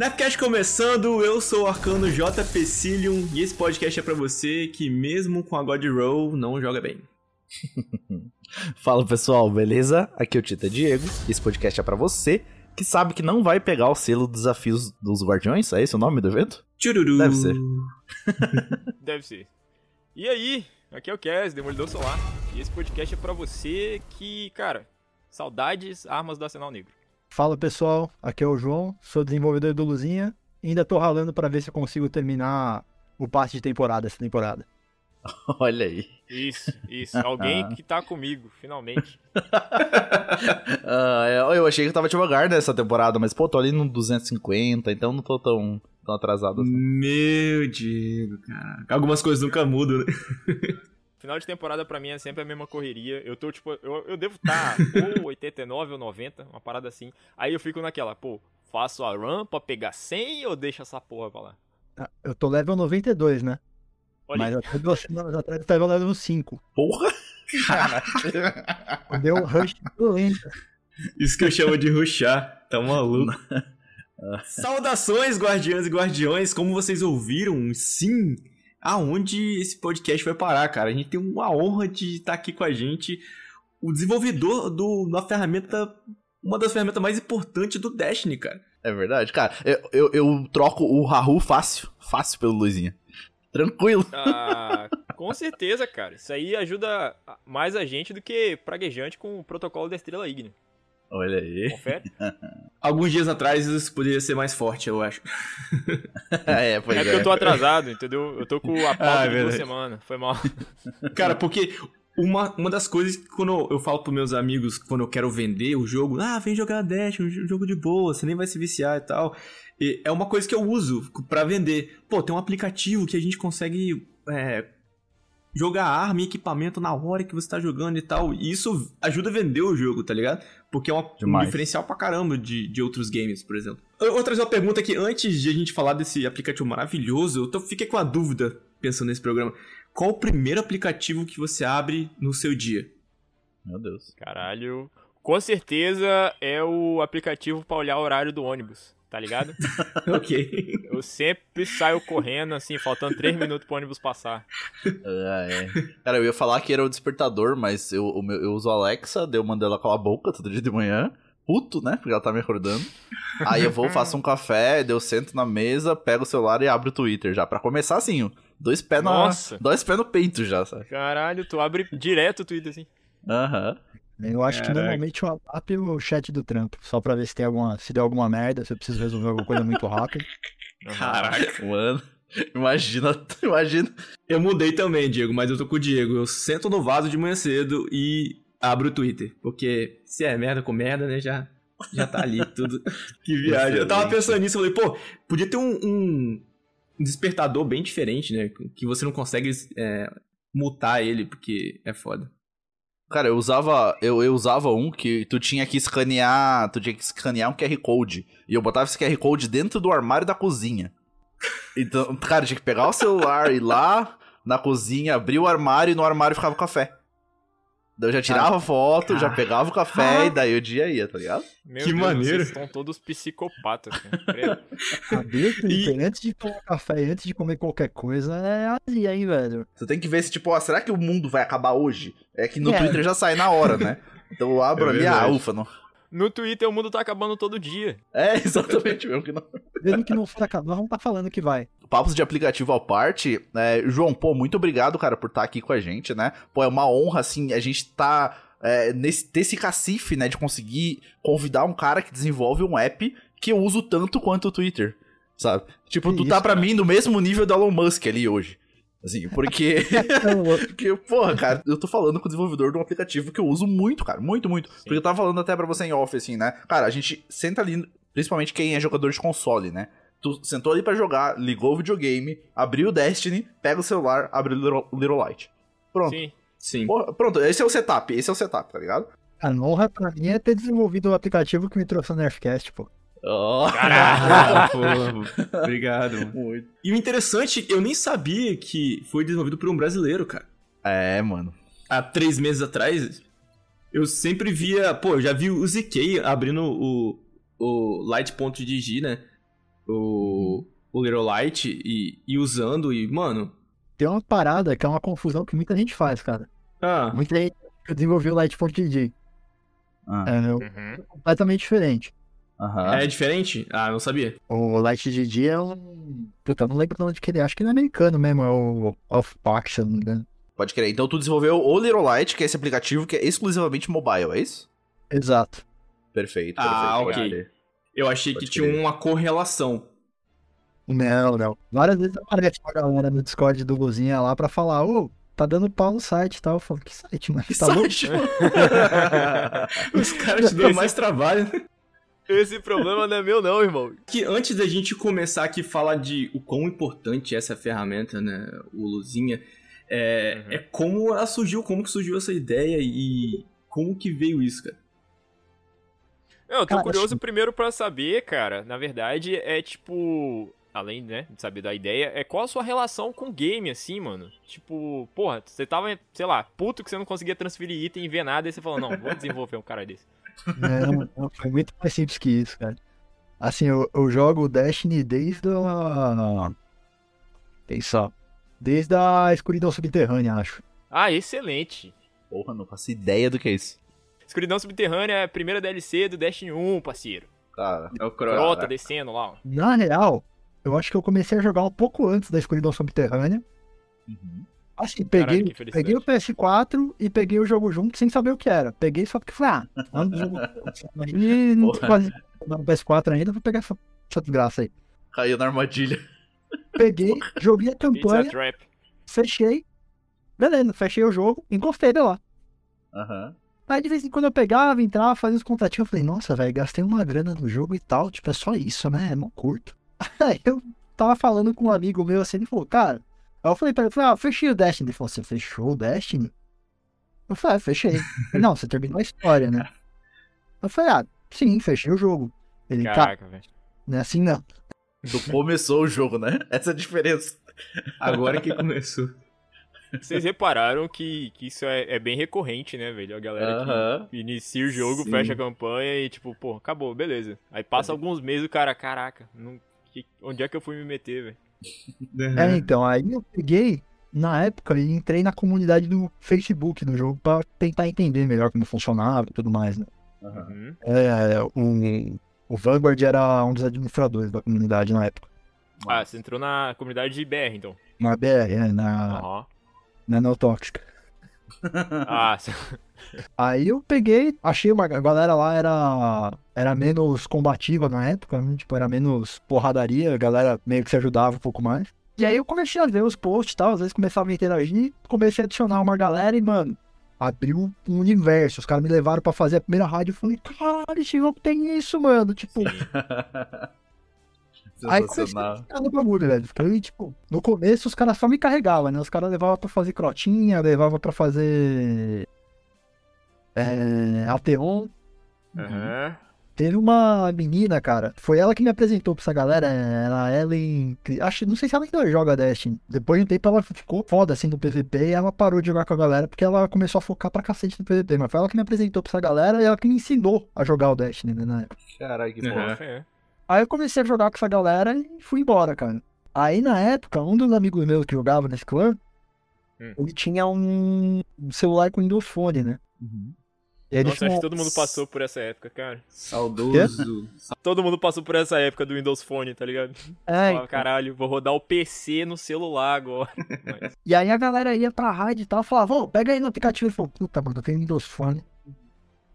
Napcast começando, eu sou o Arcano J. Pecilium e esse podcast é para você que mesmo com a God Roll não joga bem. Fala pessoal, beleza? Aqui é o Tita Diego. Esse podcast é para você que sabe que não vai pegar o selo Desafios dos Guardiões. É esse o nome do evento? Tchururu. Deve ser. Deve ser. E aí, aqui é o Kes, Demolidor Solar. E esse podcast é para você que, cara, saudades armas do Arsenal Negro. Fala pessoal, aqui é o João, sou desenvolvedor do Luzinha e ainda tô ralando para ver se eu consigo terminar o passe de temporada essa temporada. Olha aí. Isso, isso. Alguém que tá comigo, finalmente. Ah, eu achei que eu tava devagar nessa temporada, mas pô, tô ali no 250, então não tô tão, tão atrasado assim. Meu Diego, cara. Algumas coisas nunca mudam, né? Final de temporada pra mim é sempre a mesma correria. Eu tô, tipo, eu, eu devo estar ou 89 ou 90, uma parada assim. Aí eu fico naquela, pô, faço a run pra pegar 100 ou deixo essa porra pra lá? Ah, Eu tô level 92, né? Olha, Mas até duas semanas atrás eu tava level 5. Porra! Deu rush violenta. Isso que eu chamo de ruxar, tá maluco. Saudações, guardiãs e guardiões, como vocês ouviram, sim, aonde esse podcast vai parar, cara? A gente tem uma honra de estar aqui com a gente, o desenvolvedor do, da ferramenta, uma das ferramentas mais importantes do Destiny, cara. É verdade, cara. Eu, eu, eu troco o Rahu fácil, fácil pelo Luizinha. Tranquilo. ah, com certeza, cara. Isso aí ajuda mais a gente do que praguejante com o protocolo da Estrela Ígnea. Olha aí. Confere? Alguns dias atrás isso poderia ser mais forte, eu acho. é, pois É é. porque eu tô atrasado, entendeu? Eu tô com a pauta Ah, é de duas semanas. Foi mal. Cara, porque uma, uma das coisas que quando eu falo pros meus amigos, quando eu quero vender o jogo, ah, vem jogar Dash, um jo- jogo de boa, você nem vai se viciar e tal. E é uma coisa que eu uso pra vender. Pô, tem um aplicativo que a gente consegue é, jogar arma e equipamento na hora que você tá jogando e tal. E isso ajuda a vender o jogo, tá ligado? Porque é uma- um diferencial pra caramba de, de outros games, por exemplo. Eu vou trazer uma pergunta aqui, antes de a gente falar desse aplicativo maravilhoso, eu tô, fiquei com a dúvida pensando nesse programa. Qual o primeiro aplicativo que você abre no seu dia? Meu Deus. Caralho. Com certeza é o aplicativo pra olhar o horário do ônibus, tá ligado? ok. Eu sempre saio correndo, assim, faltando 3 minutos pro ônibus passar. Ah, é. Cara, eu ia falar que era o despertador, mas eu, o meu- eu uso a Alexa, daí eu mando ela calar a boca todo dia de manhã. Puto, né? Porque ela tá me acordando. Aí eu vou, faço um café, daí eu sento na mesa, pego o celular e abro o Twitter já. Pra começar assim, ó, dois pés na, Nossa. dois pés no peito já, sabe? Caralho, tu abre direto o Twitter, assim. Aham. Eu acho que Caraca. normalmente eu abro o chat do trampo, só pra ver se tem alguma, se deu alguma merda, se eu preciso resolver alguma coisa muito rápido. Caraca. Mano, imagina, imagina. Eu mudei também, Diego, mas eu tô com o Diego. Eu sento no vaso de manhã cedo e abro o Twitter. Porque se é merda com merda, né, já, já tá ali tudo. que viagem. Eu tava pensando nisso, falei, pô, podia ter um, um despertador bem diferente, né? Que você não consegue é, mutar ele, porque é foda. Cara, eu usava, eu, eu usava um que tu tinha que escanear, tu tinha que escanear um QR Code. E eu botava esse QR Code dentro do armário da cozinha. Então, cara, tinha que pegar o celular, ir lá na cozinha, abrir o armário e no armário ficava o café. Daí eu já tirava foto, já pegava o café e daí o dia ia, tá ligado? Meu Que Deus, maneiro. Vocês estão todos psicopatas, cara. Abrir o Twitter antes de tomar café e antes de comer qualquer coisa é azia, hein, velho? Você tem que ver se, tipo, ó, será que o mundo vai acabar hoje? É que no É. Twitter já sai na hora, né? Então eu abro É ali, ah, ufa, não. No Twitter o mundo tá acabando todo dia. É, exatamente mesmo que não. Mesmo que não for acabar, nós vamos tá falando que vai. Papos de aplicativo à parte, é, João, pô, muito obrigado, cara, por estar aqui com a gente, né? Pô, é uma honra, assim, a gente tá é, nesse, nesse cacife, né, de conseguir convidar um cara que desenvolve um app que eu uso tanto quanto o Twitter, sabe? Tipo, Que tu isso, tá pra cara. mim no mesmo nível do Elon Musk ali hoje. Assim, porque. porque, porra, cara, eu tô falando com o desenvolvedor de um aplicativo que eu uso muito, cara. Muito, muito. Porque eu tava falando até pra você em off, assim, né? Cara, a gente senta ali, principalmente quem é jogador de console, né? Tu sentou ali pra jogar, ligou o videogame, abriu o Destiny, pega o celular, abre o Little, Little Light. Pronto. Sim. Sim. Porra, pronto, esse é o setup, esse é o setup, tá ligado? A honra pra mim é ter desenvolvido o aplicativo que me trouxe no Nerfcast, pô. Oh. Pô, obrigado. mano. Muito. E o interessante, eu nem sabia que foi desenvolvido por um brasileiro, cara. É, mano. Há três meses atrás, eu sempre via. Pô, eu já vi o ZK abrindo o, o Light.gg, né? O, o Little Light e, e usando, e, mano. Tem uma parada que é uma confusão que muita gente faz, cara. Ah, Muita gente desenvolveu o Light.gg. Ah, É Uhum. completamente diferente. Aham. é diferente? Ah, não sabia. O Light.gg é um. Puta, eu não lembro de onde que ele é. Acho que ele é americano mesmo. É o se eu não me engano. Pode crer. Então tu desenvolveu o Little Light, que é esse aplicativo que é exclusivamente mobile, é isso? Exato. Perfeito, perfeito. Ah, ok. Eu achei Pode que tinha crer. uma correlação. Não, não. Várias vezes aparece uma galera no Discord do Luzinha lá pra falar, ô, tá dando pau no site e tal. Eu falo, que site, mano? Que Tá louco? site? Os caras te dão mais trabalho. Esse problema não é meu, não, irmão. Que antes da gente começar aqui falar de o quão importante é essa ferramenta, né, o Luzinha, é, Uhum. é como ela surgiu, como que surgiu essa ideia e como que veio isso, cara. Eu tô Cara, curioso acho- primeiro pra saber, cara. Na verdade, é tipo. Além, né, de saber da ideia, é qual a sua relação com o game, assim, mano? Tipo, porra, você tava, sei lá, puto que você não conseguia transferir item e ver nada, e você falou, não, vou desenvolver um cara desse. Não, não, foi muito mais simples que isso, cara. Assim, eu, eu jogo Destiny desde a. Pensa. Desde a escuridão subterrânea, acho. Ah, excelente. Porra, não faço ideia do que é isso. Escuridão Subterrânea é a primeira DLC do Destiny 1, parceiro. Cara. É o Frota descendo lá. Na real, eu acho que eu comecei a jogar um pouco antes da escuridão subterrânea. Uhum. Assim, peguei, que felicidade. peguei o PS4 e peguei o jogo junto sem saber o que era. Peguei só porque falei, ah, ando jogo. E não Porra. tô quase no PS4 ainda, vou pegar essa, essa desgraça aí. Caiu na armadilha. Peguei, joguei a campanha, fechei. Beleza, fechei o jogo, encostei de lá. Aham. Aí de vez em quando eu pegava, entrava, fazia os contatinhos. Eu falei, nossa, velho, gastei uma grana no jogo e tal. Tipo, é só isso, né? É mó curto. Aí eu tava falando com um amigo meu assim, ele falou, cara. Aí eu falei pra ele, falei, ah, fechei o Destiny. Ele falou, você fechou o Destiny? Eu falei, ah, fechei. Ele, não, você terminou a história, né? Eu falei, ah, sim, fechei o jogo. Ele, tá, Caraca, velho. não é assim não. Tu começou o jogo, né? Essa é a diferença. Agora que começou. Vocês repararam que, que isso é, é bem recorrente, né, velho? A galera Aham. que inicia o jogo, Sim. fecha a campanha e tipo, pô, acabou, beleza. Aí passa alguns meses o cara, caraca, não, que- onde é que eu fui me meter, velho? É, então, aí eu peguei, na época, e entrei na comunidade do Facebook do jogo pra tentar entender melhor como funcionava e tudo mais, né? Uhum. É, o, o Vanguard era um dos administradores da comunidade na época. Ah, você entrou na comunidade de BR, então. Na BR, é, na, Aham. na Neotóxica. Ah, Aí eu peguei, achei uma a galera lá era, era menos combativa na época, né? tipo, era menos porradaria, a galera meio que se ajudava um pouco mais. E aí eu comecei a ver os posts e tal, às vezes começava a interagir, comecei a adicionar uma galera e, mano, abriu um universo. Os caras me levaram pra fazer a primeira rádio e falei, caralho, esse jogo tem isso, mano. Tipo, Aí comecei a ficar no bagulho, velho. Fiquei, tipo, no começo os caras só me carregavam, né? Os caras levavam pra fazer crotinha, levavam pra fazer. É. Ateon. Aham. Teve uma menina, cara. Foi ela que me apresentou pra essa galera. Ela, Ellen. Acho, não sei se ela ainda joga Destiny. Depois de um tempo ela ficou foda assim no PVP e ela parou de jogar com a galera porque ela começou a focar pra cacete no PVP. Mas foi ela que me apresentou pra essa galera e ela que me ensinou a jogar o Destiny, né? Na época. Caralho, que porra. É. Aí eu comecei a jogar com essa galera e fui embora, cara. Aí na época, um dos amigos meus que jogava nesse clã, Hum. ele tinha um celular com Windows Phone, né? Uhum. E aí Nossa, acho que todo mundo passou por essa época, cara. Saudoso. Todo mundo passou por essa época do Windows Phone, tá ligado? É, Falava, caralho, vou rodar o PC no celular agora. Mas, E aí a galera ia pra raid e tal, falava, ô, pega aí no aplicativo. E falou, puta, mano, eu tenho Windows Phone.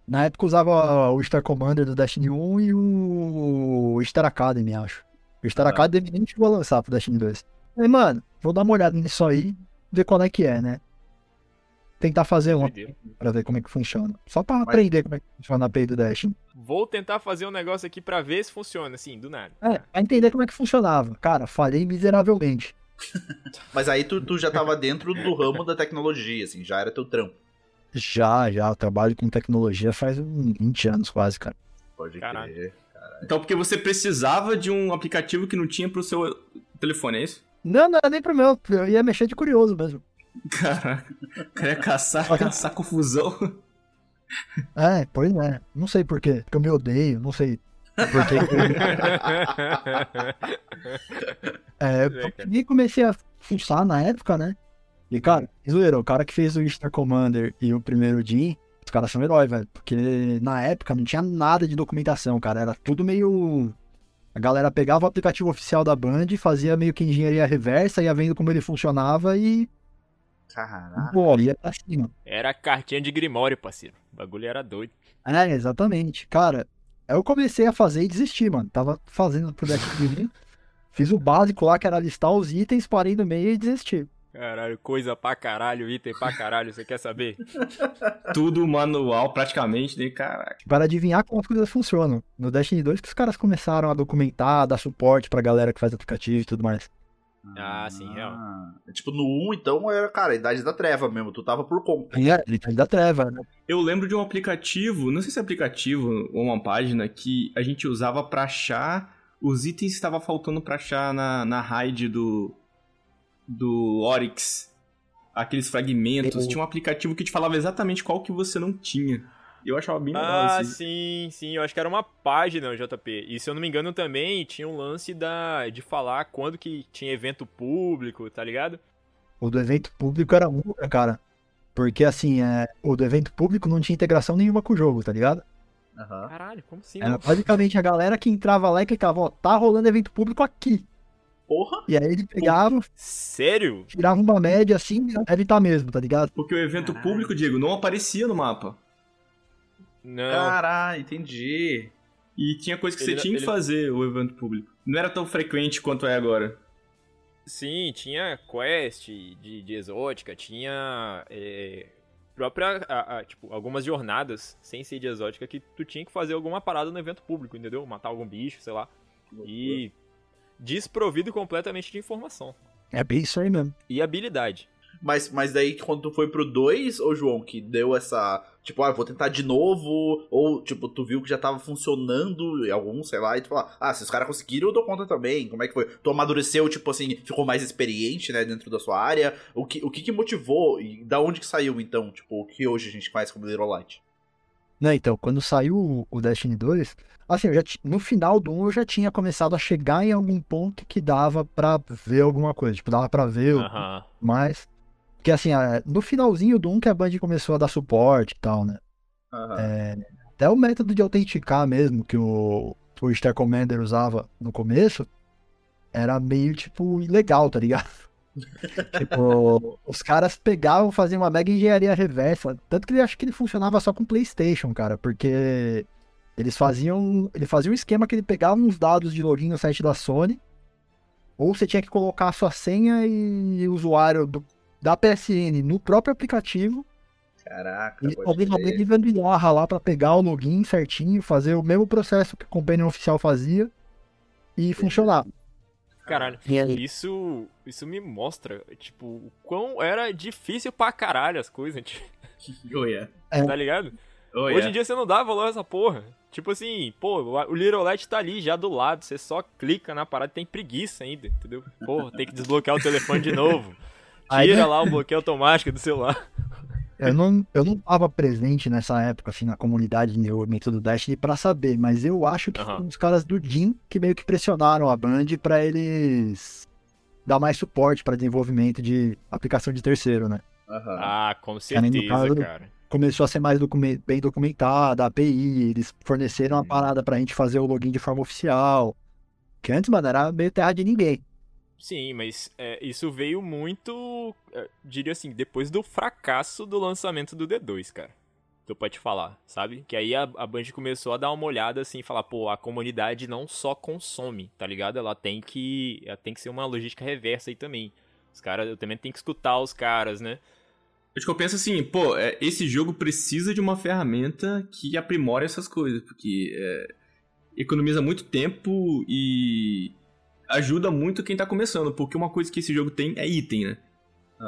Na época eu usava o Star Commander do Destiny 1 e o Star Academy, acho. O Star Ah. Academy nem chegou a lançar pro Destiny 2. Aí, mano, vou dar uma olhada nisso aí, ver qual é que é, né? Tentar fazer uma doideira. pra ver como é que funciona. Só pra aprender como é que funciona a API do Destiny. Vou tentar fazer um negócio aqui pra ver se funciona, assim, do nada. É, pra entender como é que funcionava. Cara, falhei miseravelmente. Mas aí tu, tu já tava dentro do ramo da tecnologia, assim, já era teu trampo. Já, já, eu trabalho com tecnologia faz uns 20 anos quase, cara. Pode crer. Então, porque você precisava de um aplicativo que não tinha pro seu telefone, é isso? Não, não era nem pro meu, eu ia mexer de curioso mesmo. Caraca. O cara ia caçar, caçar confusão. É, pois é. Não sei por quê. Porque eu me odeio, não sei por quê. É, eu e comecei a fuçar na época, né? E, cara, zoeira, o cara que fez o Star Commander e o primeiro Jim, os caras são heróis, velho. Porque na época não tinha nada de documentação, cara. Era tudo meio. A galera pegava o aplicativo oficial da Band, fazia meio que engenharia reversa, ia vendo como ele funcionava e. Caraca. Pô, ia pra cima. Era cartinha de Grimório, parceiro. O bagulho era doido. É, exatamente. Cara, eu comecei a fazer e desisti, mano. Tava fazendo pro Destiny. Fiz o básico lá, que era listar os itens, parei no meio e desisti. Caralho, coisa pra caralho, item pra caralho, você quer saber? Tudo manual, praticamente, né? Caraca. Para adivinhar como as coisas funcionam. No Destiny 2 que os caras começaram a documentar, dar suporte pra galera que faz aplicativo e tudo mais. Ah, sim, real. Ah, Tipo, no 1, então, era, cara, a idade da treva mesmo. Tu tava por conta. É, ele tá da treva, né? Eu lembro de um aplicativo, não sei se é aplicativo ou uma página, que a gente usava pra achar os itens que estava faltando pra achar na, na raid do, do Oryx. Aqueles fragmentos. Eu- Tinha um aplicativo que te falava exatamente qual que você não tinha. E eu achava bem legal Ah, assim. sim, sim, eu acho que era uma página, JP. E se eu não me engano também tinha um lance da de falar quando que tinha evento público, tá ligado? O do evento público era um, cara. Porque assim, é, o do evento público não tinha integração nenhuma com o jogo, tá ligado? Aham. Caralho, como assim? Era basicamente a galera que entrava lá e clicava, ó, tá rolando evento público aqui. Porra. E aí ele pegava, Sério? tirava uma média assim, deve estar mesmo, tá ligado? Porque o evento Caralho. público, Diego, não aparecia no mapa. Não. Caralho, entendi. E tinha coisa que Ele você tinha que ele- fazer, o evento público. Não era tão frequente quanto é agora. Sim, tinha quest de, de exótica, tinha é, própria, a- a, tipo, algumas jornadas sem ser de exótica que tu tinha que fazer alguma parada no evento público, entendeu? Matar algum bicho, sei lá. E desprovido completamente de informação. É bem isso aí mesmo. E habilidade. Mas, mas daí, quando tu foi pro 2, ô João, que deu essa. Tipo, ah, vou tentar de novo. Ou, tipo, tu viu que já tava funcionando em algum, sei lá, e tu fala, ah, se os caras conseguiram, eu dou conta também. Como é que foi? Tu amadureceu, tipo assim, ficou mais experiente, né, dentro da sua área. O que, o que que motivou? E da onde que saiu, então? Tipo, o que hoje a gente faz como Little Light? Né, então, quando saiu o- o Destiny 2, assim, eu já ti- no final do 1 eu já tinha começado a chegar em algum ponto que dava pra ver alguma coisa. Tipo, dava pra ver mais. Porque assim, a- no finalzinho do 1 que a Band começou a dar suporte e tal, né? É, até o método de autenticar mesmo que o, o Star Commander usava no começo era meio, tipo, ilegal, tá ligado? Tipo, os caras pegavam, faziam uma mega engenharia reversa. Tanto que ele acho que ele funcionava só com PlayStation, cara, porque eles faziam. Ele fazia um esquema que ele pegava uns dados de login no site da Sony. Ou você tinha que colocar a sua senha e usuário do- da PSN no próprio aplicativo. Caraca, E alguém, alguém gambiarra lá pra pegar o login certinho, fazer o mesmo processo que o Companion oficial fazia e funcionar. Caralho. Isso, isso me mostra, tipo, o quão era difícil pra caralho as coisas, tipo, Oh, yeah. tá ligado? Oh, Hoje yeah. em dia você não dá valor a essa porra. Tipo assim, pô, o Little Light tá ali já do lado, você só clica na parada, tem preguiça ainda, entendeu? Porra, tem que desbloquear o telefone de novo. Tira lá o bloqueio automático do celular. eu não, eu não tava presente nessa época, assim, na comunidade de desenvolvimento do Destiny pra saber, mas eu acho que foram os caras do Jim que meio que pressionaram a Band pra eles dar mais suporte pra desenvolvimento de aplicação de terceiro, né? Aham. Ah, com certeza, caso- cara. começou a ser mais documen- bem documentada, a API, eles forneceram uma Uhum. parada pra gente fazer o login de forma oficial. Que antes, mano, era meio terra de ninguém. Sim, mas é, isso veio muito, é, diria assim, depois do fracasso do lançamento do D2, cara. Tu pode falar, sabe? Que aí a, a Band começou a dar uma olhada assim falar, pô, a comunidade não só consome, tá ligado? Ela tem que. Ela tem que ser uma logística reversa aí também. Os caras, eu também tenho que escutar os caras, né? Acho que eu penso assim, pô, é, esse jogo precisa de uma ferramenta que aprimore essas coisas, porque é, economiza muito tempo e ajuda muito quem tá começando, porque uma coisa que esse jogo tem é item, né?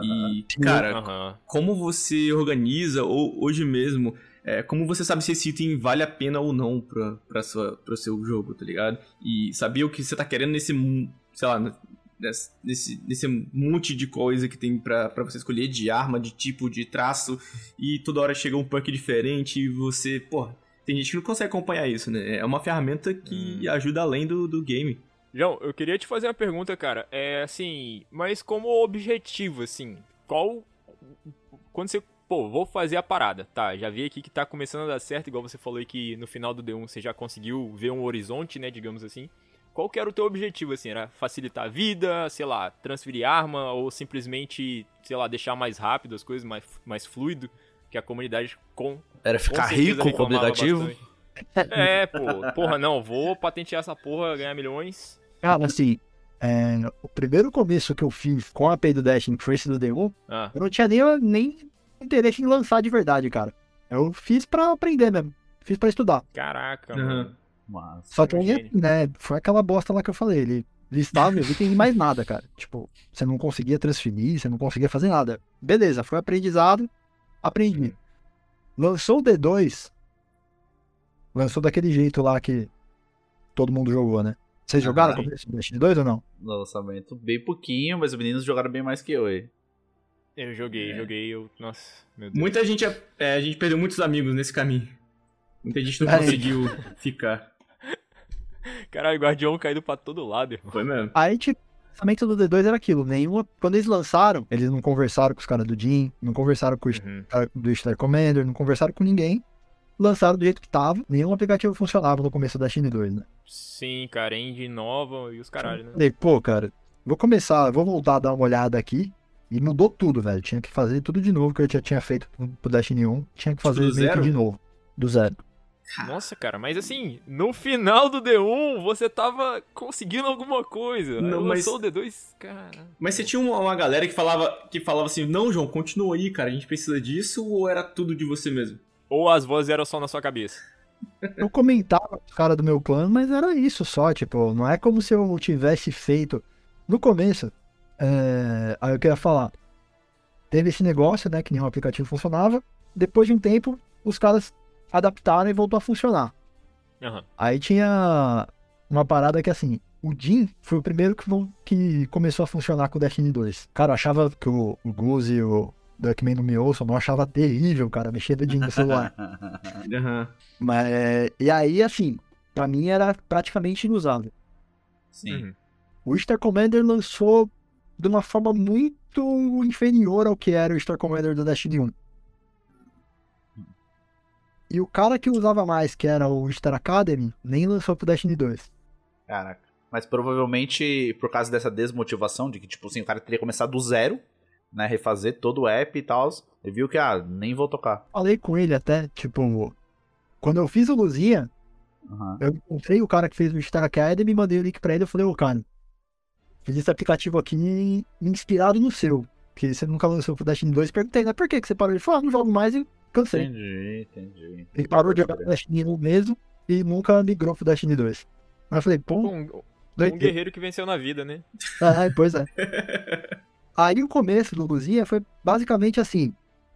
E, cara, Aham. como você organiza, ou hoje mesmo, é, como você sabe se esse item vale a pena ou não pra, pra sua, pro seu jogo, tá ligado? E saber o que você tá querendo nesse, sei lá, nesse, nesse, monte de coisa que tem pra, pra você escolher, de arma, de tipo, de traço, e toda hora chega um perk diferente e você, pô, tem gente que não consegue acompanhar isso, né? É uma ferramenta que ajuda além do, do game. João, eu queria te fazer uma pergunta, cara. É assim, mas como objetivo, assim, qual. Quando você. Pô, vou fazer a parada, tá? Já vi aqui que tá começando a dar certo, igual você falou aí que no final do D1 você já conseguiu ver um horizonte, né, digamos assim. Qual que era o teu objetivo, assim? Era facilitar a vida, sei lá, transferir arma, ou simplesmente, sei lá, deixar mais rápido as coisas, mais, mais fluido, que a comunidade com. Era ficar certeza rico com o aplicativo? bastante. É, pô, porra, não, vou patentear essa porra, ganhar milhões. Cara, assim, é, o primeiro começo que eu fiz com a API do Dash em Trace do D1, Ah, eu não tinha nem, nem interesse em lançar de verdade, cara. Eu fiz pra aprender mesmo. Fiz pra estudar. caraca, Aham. mano. Mas... Só que aí, né, foi aquela bosta lá que eu falei. Ele listava e tem mais nada, cara. Tipo, você não conseguia transferir, você não conseguia fazer nada. Beleza, foi aprendizado, aprendi. Lançou o D2, lançou daquele jeito lá que todo mundo jogou, né? Vocês Ah, jogaram com esse Destiny 2 ou não? Lançamento bem pouquinho, mas os meninos jogaram bem mais que eu aí. Eu joguei, É. joguei, eu. Nossa, meu Deus. Muita gente, é, a gente perdeu muitos amigos nesse caminho. Muita gente não Aí. conseguiu ficar. Caralho, o Guardião caído pra todo lado, irmão. Foi mesmo. Aí, tipo, o lançamento do D2 era aquilo. Nenhuma. Quando eles lançaram, eles não conversaram com os caras do Jim, não conversaram com os Uhum. caras do Star Commander, não conversaram com ninguém. Lançaram do jeito que tava. Nenhum aplicativo funcionava no começo da Destiny 2, né? Sim, cara, engine nova e os caralho, né? Falei, pô, cara, vou começar, vou voltar a dar uma olhada aqui. E mudou tudo, velho. Tinha que fazer tudo de novo que eu já tinha feito pro- Destiny 1. Tinha que fazer do meio de novo. Do zero. Nossa, cara, mas assim, no final do D1 você tava conseguindo alguma coisa. Não, mas- lançou o D2, cara. Mas você tinha uma, uma galera que falava, que falava assim, não, João, continua aí, cara, a gente precisa disso, ou era tudo de você mesmo? Ou as vozes eram só na sua cabeça. Eu comentava com os caras do meu clã, mas era isso só, tipo, não é como se eu tivesse feito. No começo, é... aí eu queria falar. Teve esse negócio, né, que nenhum aplicativo funcionava. Depois de um tempo, os caras adaptaram e voltou a funcionar. Aham. Aí tinha uma parada que assim, o Jim foi o primeiro que, que começou a funcionar com o Destiny 2. Cara, eu achava que o, o Goose e o Duckman não me ouçam, mas eu achava terrível, cara, mexer dedinho no celular. Aham. mas, é, e aí, assim, pra mim era praticamente inusável. Sim. Uhum. O Star Commander lançou de uma forma muito inferior ao que era o Star Commander do Destiny 1. E o cara que usava mais, que era o Star Academy, nem lançou pro Destiny 2. Caraca. Mas provavelmente por causa dessa desmotivação de que, tipo assim, o cara teria que começar do zero, né? Refazer todo o app e tal. Ele viu que, ah, nem vou tocar. Falei com ele até, tipo, quando eu fiz o Luzinha, Aham. eu encontrei o cara que fez o Star Academy, mandei o link pra ele, eu falei, ô cara, fiz esse aplicativo aqui inspirado no seu, que você nunca lançou pro Destiny 2, perguntei, né, por que que você parou? Ele falou, ah, não jogo mais e cansei. Entendi, entendi. Ele parou de jogar pro Destiny 1 mesmo e nunca migrou pro Destiny 2. Aí eu falei, pô, Um, um guerreiro que venceu na vida, né? É, pois é. Aí o começo do Luzinha foi basicamente assim.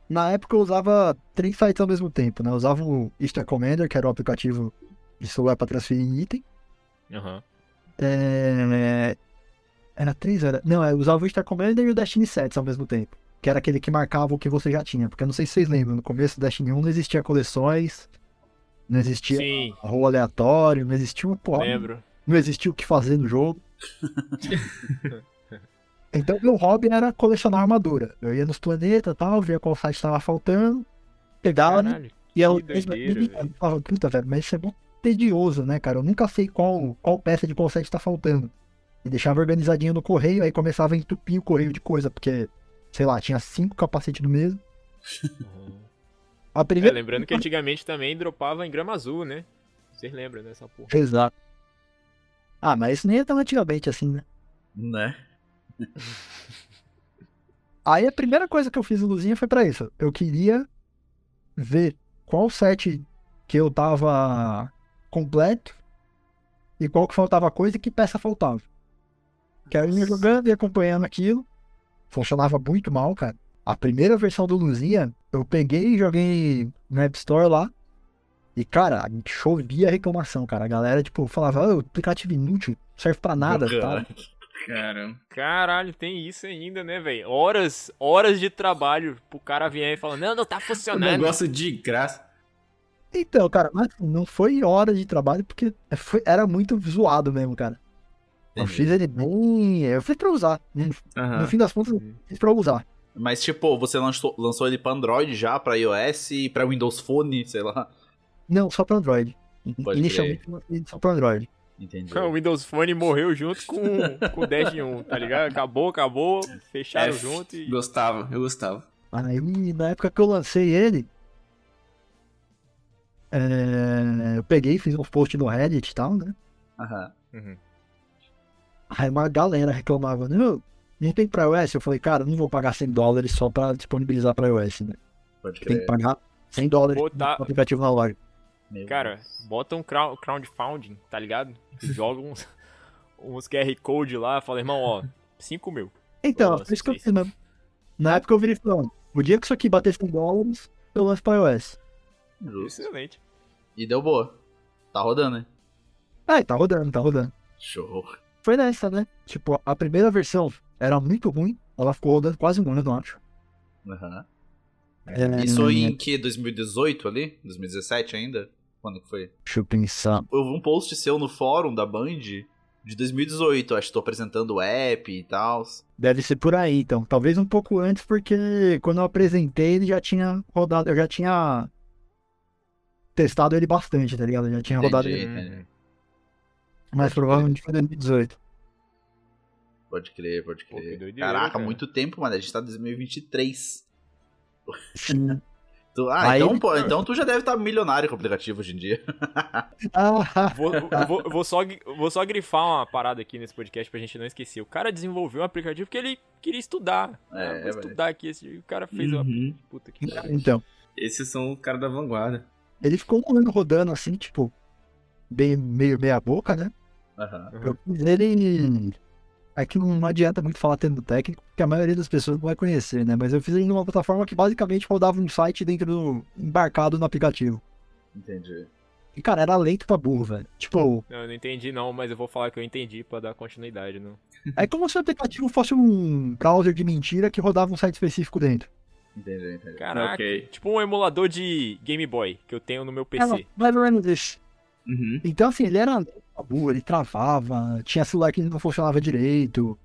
Na época eu usava três sites ao mesmo tempo, né? Eu usava o Star Commander, que era o aplicativo de celular para transferir item. Aham. É... Era três, era? Não, eu usava o Star Commander e o Destiny 7 ao mesmo tempo. Que era aquele que marcava o que você já tinha. Porque eu não sei se vocês lembram, no começo do Destiny 1 não existia coleções, não existia Sim, rol aleatório, não existia uma porra. lembro. não existia o que fazer no jogo. então meu hobby era colecionar armadura. Eu ia nos planetas e tal, via qual site estava faltando, pegava, né? E eu, falava, puta, velho, mas isso é bom tedioso, né, cara? Eu nunca sei qual, qual peça de conceito tá faltando. E deixava organizadinho no correio, aí começava a entupir o correio de coisa, porque, sei lá, tinha cinco capacetes no mesmo. A É, primeira. lembrando que antigamente também dropava em grama azul, né? Vocês lembram dessa porra? Exato. Ah, mas isso nem é tão antigamente assim, né? Né? Aí a primeira coisa que eu fiz no Luzinha foi pra isso. Eu queria ver qual set que eu tava completo e qual que faltava coisa e que peça faltava. Que aí eu ia jogando e acompanhando aquilo. Funcionava muito mal, cara. A primeira versão do Luzinha, eu peguei e joguei no App Store lá. E, cara, chovia reclamação, cara. A galera, tipo, falava, "Ah, o aplicativo inútil, serve pra nada, tá? Cara. Cara. Caralho, tem isso ainda, né, velho? Horas, horas de trabalho pro cara vir e falar, não, não tá Um funcionando. negócio de graça. Então, cara, mas não foi hora de trabalho porque foi- era muito zoado mesmo, cara. Eu Entendi. fiz ele bem. Eu fiz pra usar. No, no fim das contas, eu fiz pra usar. Mas, tipo, você lançou, lançou ele pra Android já, pra iOS e pra Windows Phone, sei lá. Não, só pra Android. Pode Inicialmente, fiz só pra Android. Entendi. O Windows Phone morreu junto com, com o Dash 1, tá ligado? Acabou, acabou, fecharam F. junto e. Gostava, eu gostava. Aí, na época que eu lancei ele, é, eu peguei, fiz uns posts no Reddit e tal, né? Aham. Uhum. Aí uma galera reclamava, não, não tem pra iOS? Eu falei, cara, não vou pagar 100 dólares só pra disponibilizar pra iOS, né? Pode Tem que crer. pagar 100 dólares Botar- no aplicativo na loja. Meu Cara, bota um crowd- crowdfunding, tá ligado? Joga uns, uns QR Code lá, fala, irmão, ó, 5 mil. Então, Nossa, isso que eu fiz mesmo. Na época eu virei ó, o dia que isso aqui bater 100 dólares, eu lanço pra iOS. Justo. Excelente. E deu boa. Tá rodando, né? Ah, tá rodando, tá rodando. Show. Foi nessa, né? Tipo, a primeira versão era muito ruim, ela ficou rodando quase um ano, eu acho. Aham. É, Isso em que? 2018 ali? 2017 ainda? Quando que foi? Deixa eu pensar. Eu vi um post seu no fórum da Band de 2018. Acho que tô apresentando o app e tal. Deve ser por aí, então. Talvez um pouco antes, porque quando eu apresentei ele já tinha rodado, eu já tinha testado ele bastante, tá ligado? Eu já tinha rodado Entendi. ele. entendi. Mas provavelmente foi 2018. Pode crer, pode Pô, crer. doideira, Caraca, cara. muito tempo, mano. A gente tá em 2023. Sim. Tu- ah, Aí- então, pô, então tu já deve estar milionário com o aplicativo hoje em dia. Ah, Vou, eu vou, vou só, vou só grifar uma parada aqui nesse podcast pra gente não esquecer. O cara desenvolveu um aplicativo porque ele queria estudar. É, ah, vou é estudar aqui. Esse, o cara fez uma. Uhum. Puta que pariu. então. Esses são o cara da vanguarda. Ele ficou um ano rodando assim, tipo, bem, meio meia boca, né? Aham. Eu fiz ele. Aqui não adianta muito falar termo técnico, porque a maioria das pessoas não vai conhecer, né? Mas eu fiz ele numa plataforma que basicamente rodava um site dentro do. embarcado no aplicativo. Entendi. E, cara, era lento pra burro, velho. Tipo, Não, eu não entendi não, mas eu vou falar que eu entendi pra dar continuidade, não. é como se o aplicativo fosse um browser de mentira que rodava um site específico dentro. Entendi, entendi. Caraca, Ok. tipo um emulador de Game Boy que eu tenho no meu PC. mais ou menos isso. Uhum. Então, assim, ele era burro, ele travava, tinha celular que não funcionava direito.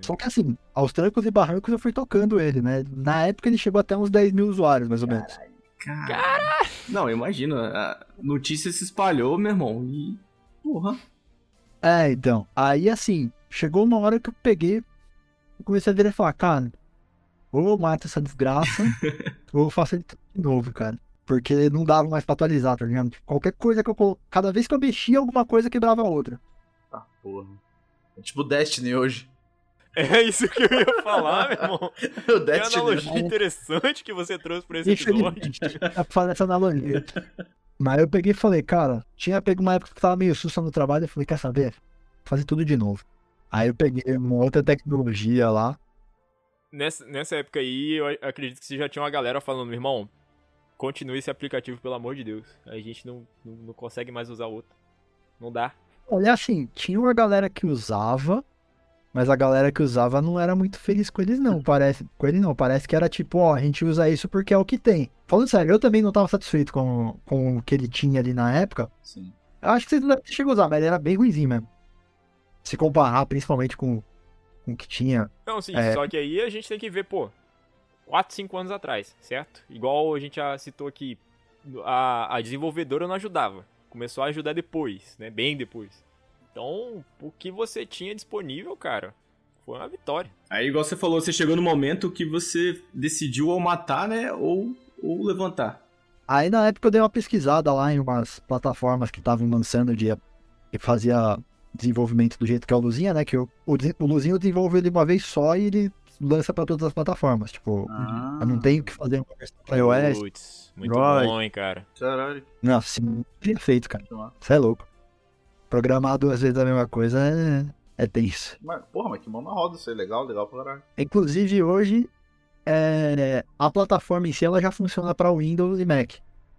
Só que assim, aos trancos e barrancos eu fui tocando ele, né? Na época ele chegou até uns 10 mil usuários, mais ou menos. Cara. Não, imagina. A notícia se espalhou, meu irmão. E. Porra. É, então. Aí assim, chegou uma hora que eu peguei, eu comecei a virar e falar, cara, ou eu mato essa desgraça, ou eu faço ele tudo de novo, cara. Porque não dava mais pra atualizar, tá ligado? Qualquer coisa que eu. Cada vez que eu mexia, alguma coisa quebrava a outra. Tá, porra. É tipo Destiny hoje. É isso que eu ia falar, meu irmão. o Que Destiny. analogia interessante que você trouxe pra esse episódio. Infelizmente, dá pra fazer essa analogia. Mas eu peguei e falei, cara, tinha pego uma época que tava meio sussa no trabalho, eu falei, quer saber? Vou fazer tudo de novo. Aí eu peguei uma outra tecnologia lá. Nessa, nessa época aí, eu acredito que você já tinha uma galera falando, irmão, continue esse aplicativo, pelo amor de Deus. A gente não, não, não consegue mais usar outro. Não dá. Olha, assim, tinha uma galera que usava, mas a galera que usava não era muito feliz com eles, não. Parece, com ele não, parece que era tipo, ó, a gente usa isso porque é o que tem. Falando sério, eu também não tava satisfeito com, com o que ele tinha ali na época. Sim. Eu acho que vocês não devem ter chegado a usar, mas ele era bem ruimzinho mesmo. Se comparar, principalmente com, com o que tinha. Não, sim, É. só que aí a gente tem que ver, pô, 4, 5 anos atrás, certo? Igual a gente já citou aqui, a, a desenvolvedora não ajudava. Começou a ajudar depois, né? Bem depois. Então, o que você tinha disponível, cara, foi uma vitória. Aí, igual você falou, você chegou no momento que você decidiu ou matar, né? Ou, ou levantar. Aí na época eu dei uma pesquisada lá em umas plataformas que estavam lançando de que fazia desenvolvimento do jeito que é o Luzinha, né? Que o, o, o Luzinha eu desenvolvo ele uma vez só e ele lança pra todas as plataformas. Tipo, Ah, eu não tenho que fazer uma versão pra iOS. Putz, muito Android. bom, hein, cara. Caralho. Nossa, sim, teria feito, cara. Você é louco. Programar duas vezes a mesma coisa é, é tenso. Mas, porra, mas que mão na roda, isso é legal, legal pra caralho. Inclusive hoje, é, a plataforma em si ela já funciona para Windows e Mac.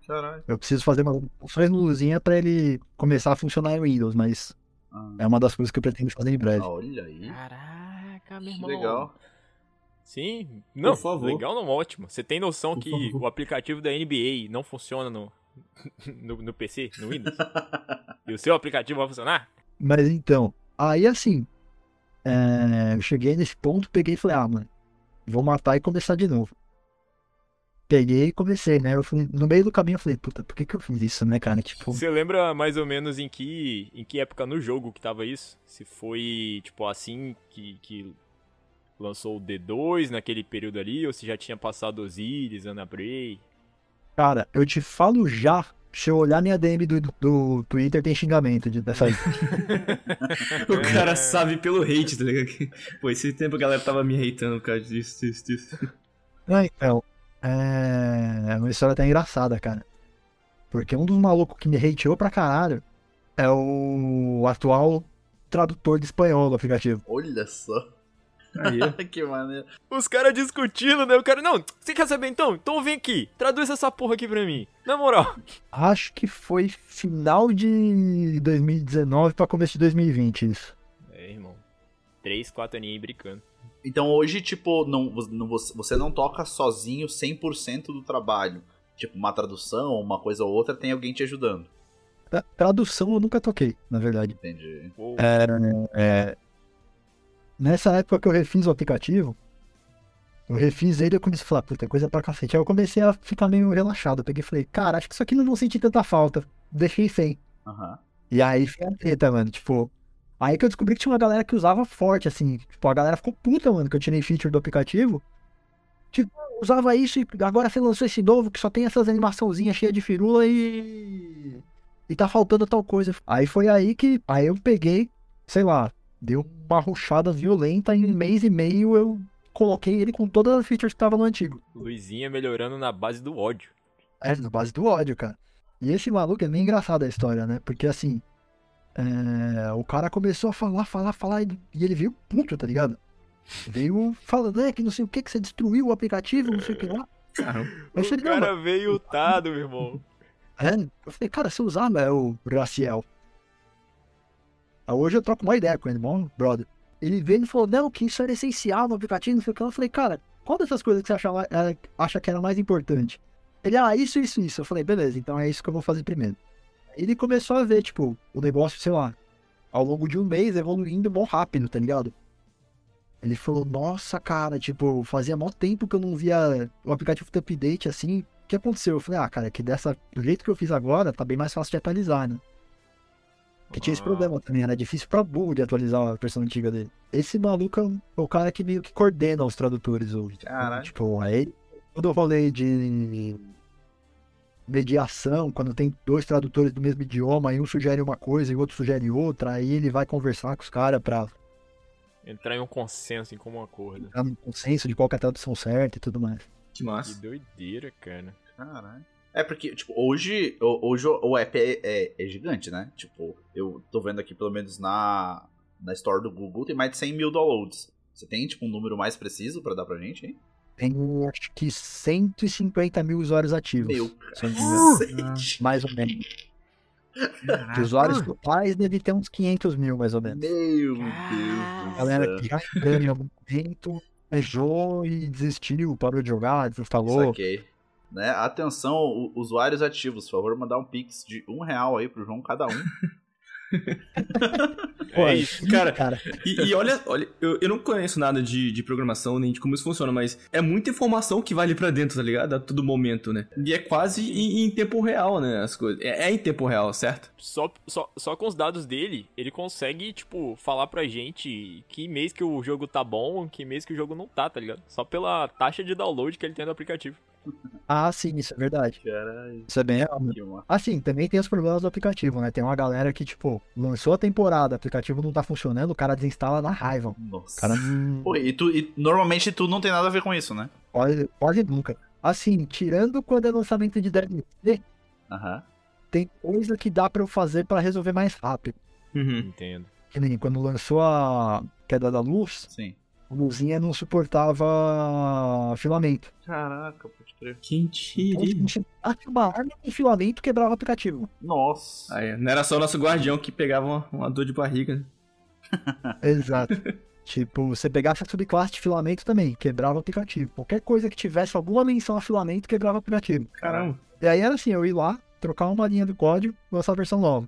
Caralho. Eu preciso fazer umas funções no Luzinha para ele começar a funcionar em Windows, mas Ah, é uma das coisas que eu pretendo fazer em breve. olha aí. Caraca, meu Que irmão. legal. Sim, não, favor. legal não, ótimo. Você tem noção Por que favor. o aplicativo da NBA não funciona no, no, no PC, no Windows? e o seu aplicativo vai funcionar? Mas então, aí assim, é, eu cheguei nesse ponto, peguei e falei, ah, mano, vou matar e começar de novo. Peguei e comecei, né? Eu falei, no meio do caminho eu falei, puta, por que que eu fiz isso, né, cara? Tipo, Você lembra mais ou menos em que, em que época no jogo que tava isso? Se foi, tipo, assim que, que lançou o D2 naquele período ali, ou se já tinha passado Osiris, Ana Bray? cara, eu te falo já, se eu olhar minha DM do, do Twitter, tem xingamento de, dessa aí. O cara É. sabe pelo hate, tá ligado? Pô, esse tempo a galera tava me hateando por causa disso, disso, disso. Ah, então, é uma história até engraçada, cara. Porque um dos malucos que me hateou pra caralho é o atual tradutor de espanhol do aplicativo. Olha só. Que maneiro. Os caras discutindo, né? O cara, não, você quer saber então? Então vem aqui, traduz essa porra aqui pra mim. Na moral. Acho que foi final de 2019 pra começo de 2020 isso. É, irmão. Três, quatro aninhos aí brincando. Então hoje, tipo, não, não- você não toca sozinho 100% do trabalho. Tipo, uma tradução, uma coisa ou outra, tem alguém te ajudando. Tra- Tradução eu nunca toquei, na verdade. Entendi. É, é, nessa época que eu refiz o aplicativo, eu refiz ele e eu comecei a falar, puta, coisa pra cacete. Aí eu comecei a ficar meio relaxado. Eu peguei e falei, cara, acho que isso aqui não vou sentir tanta falta. Deixei sem. Aham. E aí foi a treta, mano. Tipo, aí que eu descobri que tinha uma galera que usava forte, assim. Tipo, a galera ficou puta, mano, que eu tirei feature do aplicativo. Tipo, usava isso e agora você lançou esse novo que só tem essas animaçãozinhas cheias de firula e. E tá faltando tal coisa. Aí foi aí que. Aí eu peguei, sei lá, deu uma ruchada violenta. Em um mês e meio eu coloquei ele com todas as features que tava no antigo. Luizinha melhorando na base do ódio. É, na base do ódio, cara. E esse maluco é meio engraçado a história, né? Porque assim. é, o cara começou a falar, falar, falar e ele veio puto, tá ligado? Veio falando, é que não sei o que, que você destruiu o aplicativo, não sei o que lá. O cara veio utado, meu irmão. É, eu falei, cara, você usava é o Graciel. Aí hoje eu troco uma ideia com ele, bom, brother. Ele veio e falou, não, que isso era essencial no aplicativo, não sei o que. Eu falei, cara, qual dessas coisas que você acha, ma- é, acha que era mais importante? Ele, ah, isso, isso, isso. Eu falei, beleza, então é isso que eu vou fazer primeiro. Ele começou a ver, tipo, o negócio, sei lá, ao longo de um mês evoluindo bom rápido, tá ligado? Ele falou, nossa, cara, tipo, fazia mó tempo que eu não via o aplicativo ter update assim. O que aconteceu? Eu falei, ah, cara, é que dessa, do jeito que eu fiz agora, tá bem mais fácil de atualizar, né? Porque tinha esse problema também, era difícil pra burro de atualizar a versão antiga dele. Esse maluco é o- é o cara que meio que coordena os tradutores hoje. Caralho. Tipo, aí todo o rolê de mediação, quando tem dois tradutores do mesmo idioma, e um sugere uma coisa e o outro sugere outra, aí ele vai conversar com os caras pra Entrar em um consenso, em comum acordo. dar um consenso de qual que é a tradução certa e tudo mais. Que Que massa. doideira, cara. Caralho. É porque, tipo, hoje, o- hoje o app é, é- é gigante, né? Tipo, eu tô vendo aqui, pelo menos na, na store do Google, tem mais de 100 mil downloads. Você tem, tipo, um número mais preciso pra dar pra gente, hein? Tem, acho que 150 mil usuários ativos. Meu cacete. Mais ou menos. De usuários totais deve ter uns 500 mil, mais ou menos. Meu. Deus galera que já ganha em algum momento, beijou e desistiu, parou de jogar, desinstalou. Saquei. Né? Atenção, usuários ativos, por favor, mandar um pix de um real aí pro João cada um. É isso. Cara, cara. E, e olha, olha eu, eu não conheço nada de, de programação, nem de como isso funciona, mas é muita informação que vai ali pra dentro, tá ligado? A todo momento, né? E é quase em, em tempo real, né? As coisas. É, é em tempo real, certo? Só, só, só com os dados dele, ele consegue, tipo, falar pra gente que mês que o jogo tá bom, que mês que o jogo não tá, tá ligado? Só pela taxa de download que ele tem no aplicativo. Ah, sim, isso é verdade. Caralho, Isso é bem real. uma... Assim, também tem os problemas do aplicativo, né? Tem uma galera que, tipo, lançou a temporada, o aplicativo não tá funcionando, o cara desinstala na raiva. Nossa. Cara não. Pô, e, tu, e normalmente tu não tem nada a ver com isso, né? Quase, quase nunca. Assim, tirando quando é lançamento de DLC, Aham. tem coisa que dá pra eu fazer pra resolver mais rápido. Uhum. Entendo. Que nem quando lançou a Queda da Luz, Sim. A luzinha não suportava filamento. Caraca, pode crer. Que Então, mentira. bate uma arma com filamento quebrava o aplicativo. Nossa. Aí, não era só o nosso guardião que pegava uma, uma dor de barriga, né? Exato. tipo, você pegasse a subclasse de filamento também, quebrava o aplicativo. Qualquer coisa que tivesse alguma menção a filamento, quebrava o aplicativo. Caramba. E aí era assim, eu ir lá, trocar uma linha do código, lançar a versão nova.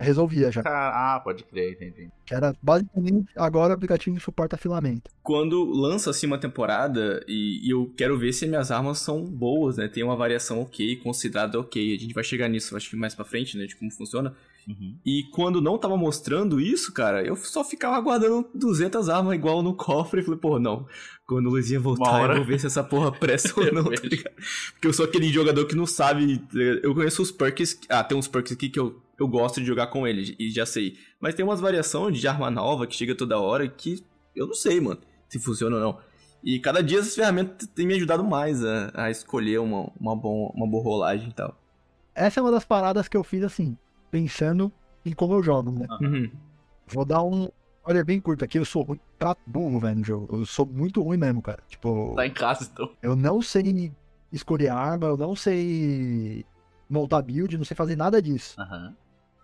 Resolvia já. Ah, pode crer, entendi. Que era basicamente, agora o aplicativo suporta filamento. Quando lança assim uma temporada e, e eu quero ver se minhas armas são boas, né? Tem uma variação ok, considerada ok. A gente vai chegar nisso, acho que mais pra frente, né? De como funciona. Uhum. E quando não tava mostrando isso, cara, eu só ficava guardando 200 armas igual no cofre e falei, pô, não. Quando o Luizinha voltar, eu vou ver se essa porra presta ou Eu não, tá ligado? Porque eu sou aquele jogador que não sabe. Eu conheço os perks. Ah, tem uns perks aqui que eu, eu gosto de jogar com ele e já sei. Mas tem umas variações de arma nova que chega toda hora que eu não sei, mano, se funciona ou não. E cada dia essas ferramentas têm me ajudado mais a, a escolher uma, uma, bom, uma boa rolagem e tal. Essa é uma das paradas que eu fiz assim, pensando em como eu jogo, né? Uhum. Vou dar um. Olha, bem curto aqui, eu sou muito pra burro, velho, no jogo. Eu sou muito ruim mesmo, cara. Tipo, Tá em casa, então. eu não sei escolher arma, eu não sei montar build, não sei fazer nada disso. Aham.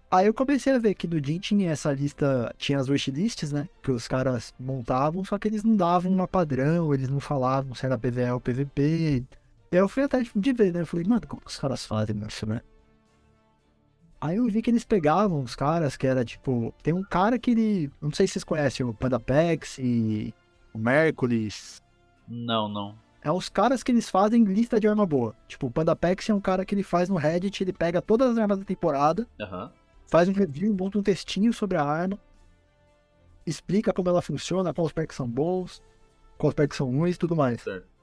Aí eu comecei a ver que no Jin tinha essa lista, tinha as wishlists, né? Que os caras montavam, só que eles não davam uma padrão, eles não falavam se era PVE ou PVP. Aí eu fui atrás de ver, né? Eu falei, mano, como que os caras fazem isso, né? Aí eu vi que eles pegavam os caras que era tipo. Tem um cara que ele. Não sei se vocês conhecem o Pandapex e o Mercules. Não, não. É os caras que eles fazem lista de arma boa. Tipo, o Pandapex é um cara que ele faz no Reddit, ele pega todas as armas da temporada Aham. faz um review, monta um textinho sobre a arma, explica como ela funciona, quais perks são bons, quais perks são ruins e tudo mais. Certo.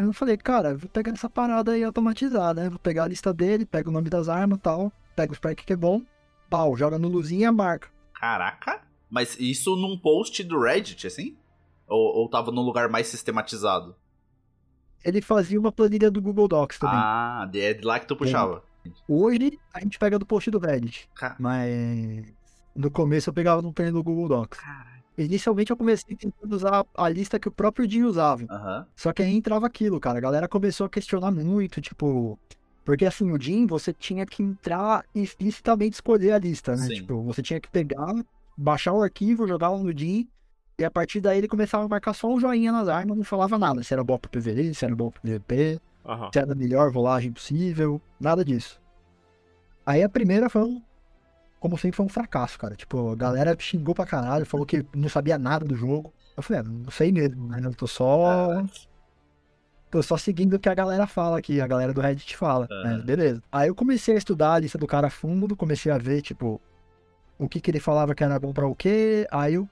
Aí eu falei, cara, vou pegar essa parada aí automatizar, né? Vou pegar a lista dele, pego o nome das armas e tal, pego os perks que é bom, pau, joga no luzinha e marca. Caraca. Mas isso num post do Reddit, assim? Ou, ou tava num lugar mais sistematizado? Ele fazia uma planilha do Google Docs também. Ah, é de lá que tu puxava. Hoje a gente pega do post do Reddit, Ca- mas no começo eu pegava no planilha do Google Docs. Caralho. Inicialmente eu comecei tentando usar a lista que o próprio Jim usava. Aham. Só que aí entrava aquilo, cara. A galera começou a questionar muito, tipo. Porque assim, o Jim, você tinha que entrar e explicitamente escolher a lista, né? Sim. Tipo, você tinha que pegar, baixar o arquivo, jogar lá no Jim, e a partir daí ele começava a marcar só um joinha nas armas, não falava nada. Se era bom pro PVE, se era bom pro PVP, Aham. se era a melhor rolagem possível, nada disso. Aí a primeira foi um. Como sempre, foi um fracasso, cara. Tipo, a galera xingou pra caralho, falou que não sabia nada do jogo. Eu falei, é, não sei mesmo, né? Eu tô só. Tô só seguindo o que a galera fala aqui, a galera do Reddit fala. Aham. né? beleza. Aí eu comecei a estudar a lista do cara a fundo, comecei a ver, tipo, o que que ele falava que era bom pra o quê. Aí eu.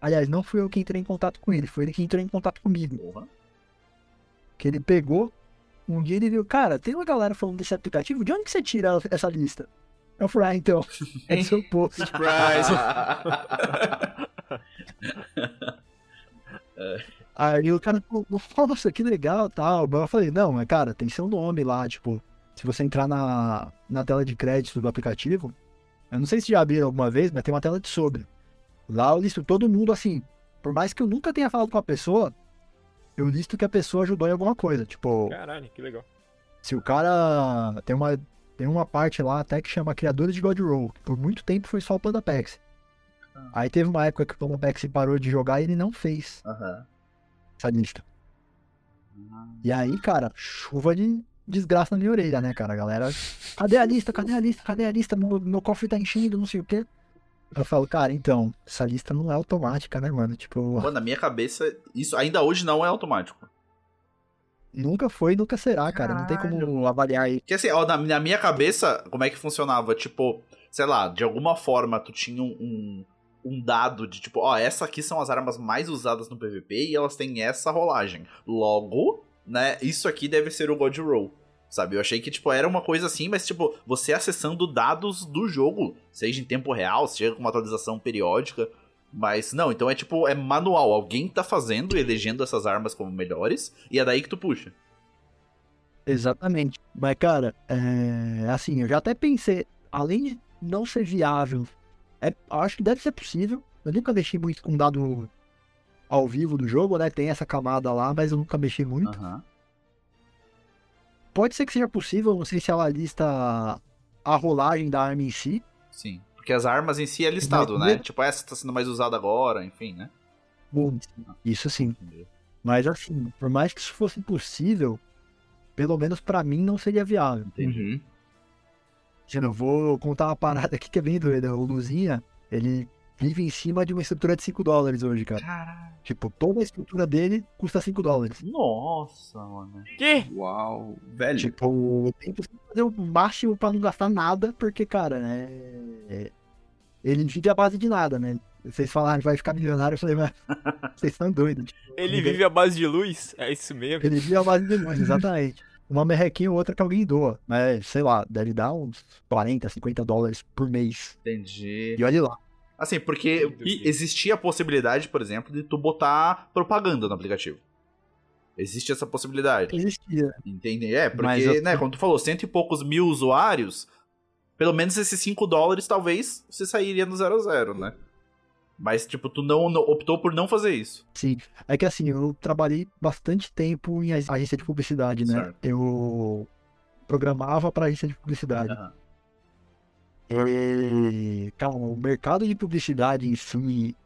Aliás, não fui eu que entrei em contato com ele, foi ele que entrou em contato comigo. Porra. Que ele pegou. Um dia ele viu, cara, tem uma galera falando desse aplicativo, de onde que você tira essa lista? Eu falei, ah, então, é seu post. Surprise! Aí o cara falou, nossa, que legal tal. Eu falei, não, mas cara, tem seu nome lá, tipo, se você entrar na, na tela de crédito do aplicativo, eu não sei se já abriram alguma vez, mas tem uma tela de sobre. Lá eu listo todo mundo assim, por mais que eu nunca tenha falado com a pessoa, eu listo que a pessoa ajudou em alguma coisa. Tipo, Caralho, que legal. se o cara tem uma tem uma parte lá até que chama Criadores de God Roll, que por muito tempo foi só o Pandapex. Aí teve uma época que o Pandapex parou de jogar e ele não fez Aham. essa lista. E aí, cara, chuva de desgraça na minha orelha, né, cara? A galera, cadê a lista? Cadê a lista? Cadê a lista? Meu, meu cofre tá enchendo, não sei o quê. Eu falo, cara, então, essa lista não é automática, né, mano? Tipo, Pô, na minha cabeça, isso ainda hoje não é automático. Nunca foi e nunca será, cara. Não tem como avaliar aí. Porque assim, ó, na, na minha cabeça, como é que funcionava? Tipo, sei lá, de alguma forma tu tinha um, um, um dado de tipo, ó, essa aqui são as armas mais usadas no PVP e elas têm essa rolagem. Logo, né, isso aqui deve ser o God Roll. Sabe, eu achei que, tipo, era uma coisa assim, mas, tipo, você acessando dados do jogo, seja em tempo real, seja com uma atualização periódica, mas não, então é tipo, é manual, alguém tá fazendo elegendo essas armas como melhores, e é daí que tu puxa. Exatamente. Mas, cara, é assim, eu já até pensei, além de não ser viável, é, acho que deve ser possível. Eu nunca mexi muito com dado ao vivo do jogo, né? Tem essa camada lá, mas eu nunca mexi muito. Aham. Pode ser que seja possível, não sei se ela lista a rolagem da arma em si. Sim. Porque as armas em si é listado, né? Tipo, essa tá sendo mais usada agora, enfim, né? Bom, Isso sim. Mas assim, por mais que isso fosse possível, pelo menos pra mim não seria viável. Uhum. Gente, eu vou contar uma parada aqui que é bem doida. O Luzinha, ele vive em cima de uma estrutura de 5 dólares hoje, cara. Caralho. Tipo, toda a estrutura dele custa 5 dólares. Nossa, mano. Que? Uau, velho. Tipo, eu tento fazer o máximo pra não gastar nada, porque, cara, né? é- Ele vive à base de nada, né? Vocês falaram que vai ficar milionário, eu falei, mas vocês são doidos. Tipo, Ele vive à base de luz? É isso mesmo. Ele vive à base de nós, exatamente. Uma merrequinha ou outra que alguém doa. Mas, sei lá, deve dar uns 40, 50 dólares por mês. Entendi. E olha lá. Assim, porque E- existia a possibilidade, por exemplo, de tu botar propaganda no aplicativo. Existe essa possibilidade. Existia. Entende? É, porque, eu- né, como tu falou, cento e poucos mil usuários, pelo menos esses 5 dólares talvez você sairia no 0 a 0, né? Mas, tipo, tu não, não- optou por não fazer isso. Sim. É que assim, eu trabalhei bastante tempo em ag- agência de publicidade, né? Certo. Eu programava pra agência de publicidade. Aham. E, cara, o mercado de publicidade em si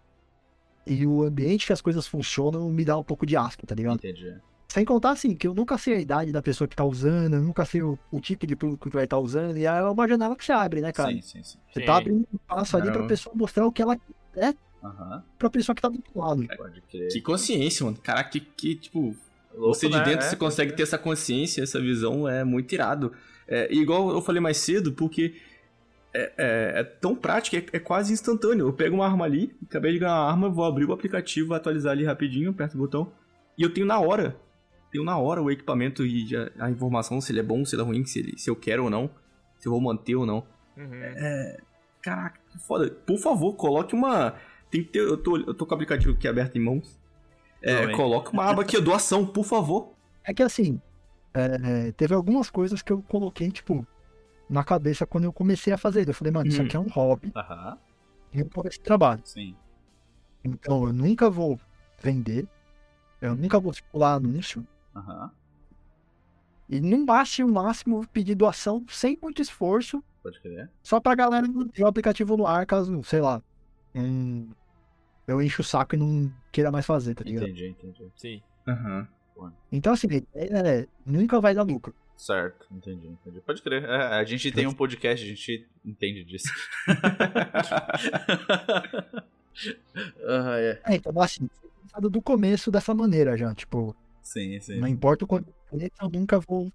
e o ambiente que as coisas funcionam me dá um pouco de asco, tá ligado? Entendi. Sem contar, assim, que eu nunca sei a idade da pessoa que tá usando, eu nunca sei o, o tipo de produto que vai estar usando, e é uma janela que você abre, né, cara? Sim, sim, sim. Você Sim. tá abrindo um passo ali pra pessoa mostrar o que ela é Aham. pra pessoa que tá do outro lado. Que consciência, mano. Caraca, que, que tipo, Louco, você de né? dentro É, você consegue ter essa consciência, essa visão, é muito irado. É, e igual eu falei mais cedo, porque é, é- é tão prático, é, é quase instantâneo. Eu pego uma arma ali, acabei de ganhar uma arma, vou abrir o aplicativo, atualizar ali rapidinho, aperto o botão, e eu tenho na hora. Tenho na hora o equipamento e já- a informação, se ele é bom, se ele é ruim, se, ele- se eu quero ou não, se eu vou manter ou não. Uhum. Caraca, que foda. Por favor, coloque uma. Tem que ter. Eu tô, eu tô com o aplicativo aqui aberto em mãos. É, coloque uma aba aqui, doação, por favor. É que assim, é, teve algumas coisas que eu coloquei, tipo, na cabeça quando eu comecei a fazer. Eu falei, mano, isso aqui é um hobby Aham. e eu comecei trabalho. Sim. Então eu nunca vou vender, eu nunca vou circular anúncio. Aham. E no máximo, máximo, pedir doação sem muito esforço, Pode crer. só pra galera ter o aplicativo no ar, caso, sei lá, hum, eu encho o saco e não queira mais fazer, tá ligado? Entendi, entendi. Sim. Aham. Então assim, a ideia é, nunca vai dar lucro. Certo, entendi, entendi. Pode crer. É, a gente tem um podcast, a gente entende disso. ah, é. É, então assim, pensado do começo dessa maneira já, tipo, Sim, sim. não importa o quanto eu nunca vou,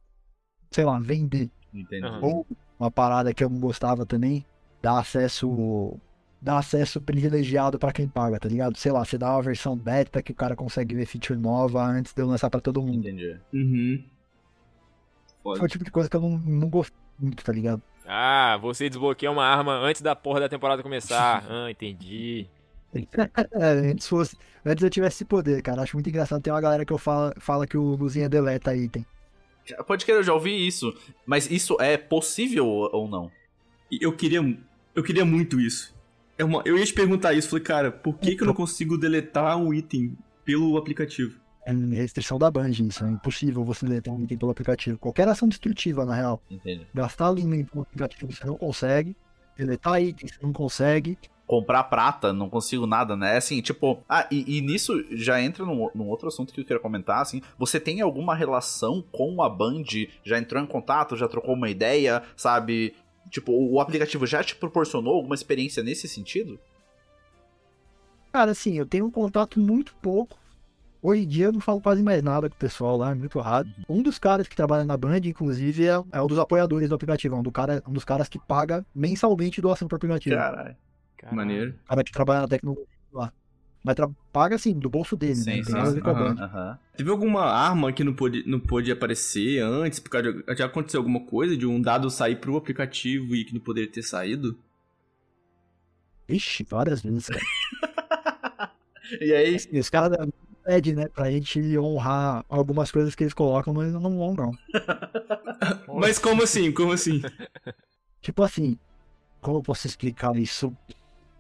sei lá, vender. Entendi. Ou uma parada que eu não gostava também, dar acesso. Dar acesso privilegiado pra quem paga, tá ligado? Sei lá, você dá uma versão beta que o cara consegue ver feature nova antes de eu lançar pra todo mundo. Entendi. Uhum. Foi Foda. o tipo de coisa que eu não, não gostei muito, tá ligado? Ah, você desbloqueia uma arma antes da porra da temporada começar. Ah, entendi. É, antes fosse. Antes eu tivesse esse poder, cara. Acho muito engraçado. Tem uma galera que eu fala, fala que o Luzinha deleta item. Pode crer, eu já ouvi isso. Mas isso é possível ou não? Eu queria, eu queria muito isso. É eu ia te perguntar isso, falei, cara, por que, que eu não consigo deletar um item pelo aplicativo? É restrição da Band isso. É impossível você deletar um item pelo aplicativo. Qualquer ação destrutiva, na real. Entendi. Gastar alimento no aplicativo você não consegue. Deletar item você não consegue. comprar prata, não consigo nada, né? É Assim, tipo, ah, e, e nisso já entra num, num outro assunto que eu quero comentar, assim, você tem alguma relação com a Band? Já entrou em contato, já trocou uma ideia, sabe? Tipo, o aplicativo já te proporcionou alguma experiência nesse sentido? Cara, assim, eu tenho um contato muito pouco. Hoje em dia eu não falo quase mais nada com o pessoal lá, é muito raro. Um dos caras que trabalha na Band, inclusive, é, é um dos apoiadores do aplicativo. É um, do cara, um dos caras que paga mensalmente doação pro aplicativo. Caralho. Caralho. Maneiro. O cara que trabalha na tecnologia lá. Mas paga assim, do bolso dele, né? Sim, Não sim, aham. Band. Aham. Teve alguma arma que não pôde, não pôde aparecer antes? Por causa de, já aconteceu alguma coisa de um dado sair pro aplicativo e que não poderia ter saído? Ixi, várias vezes, cara. E aí, E os caras pedem, né, pra gente honrar algumas coisas que eles colocam, mas não vão, não. Mas como assim? Como assim? Tipo assim, como eu posso explicar isso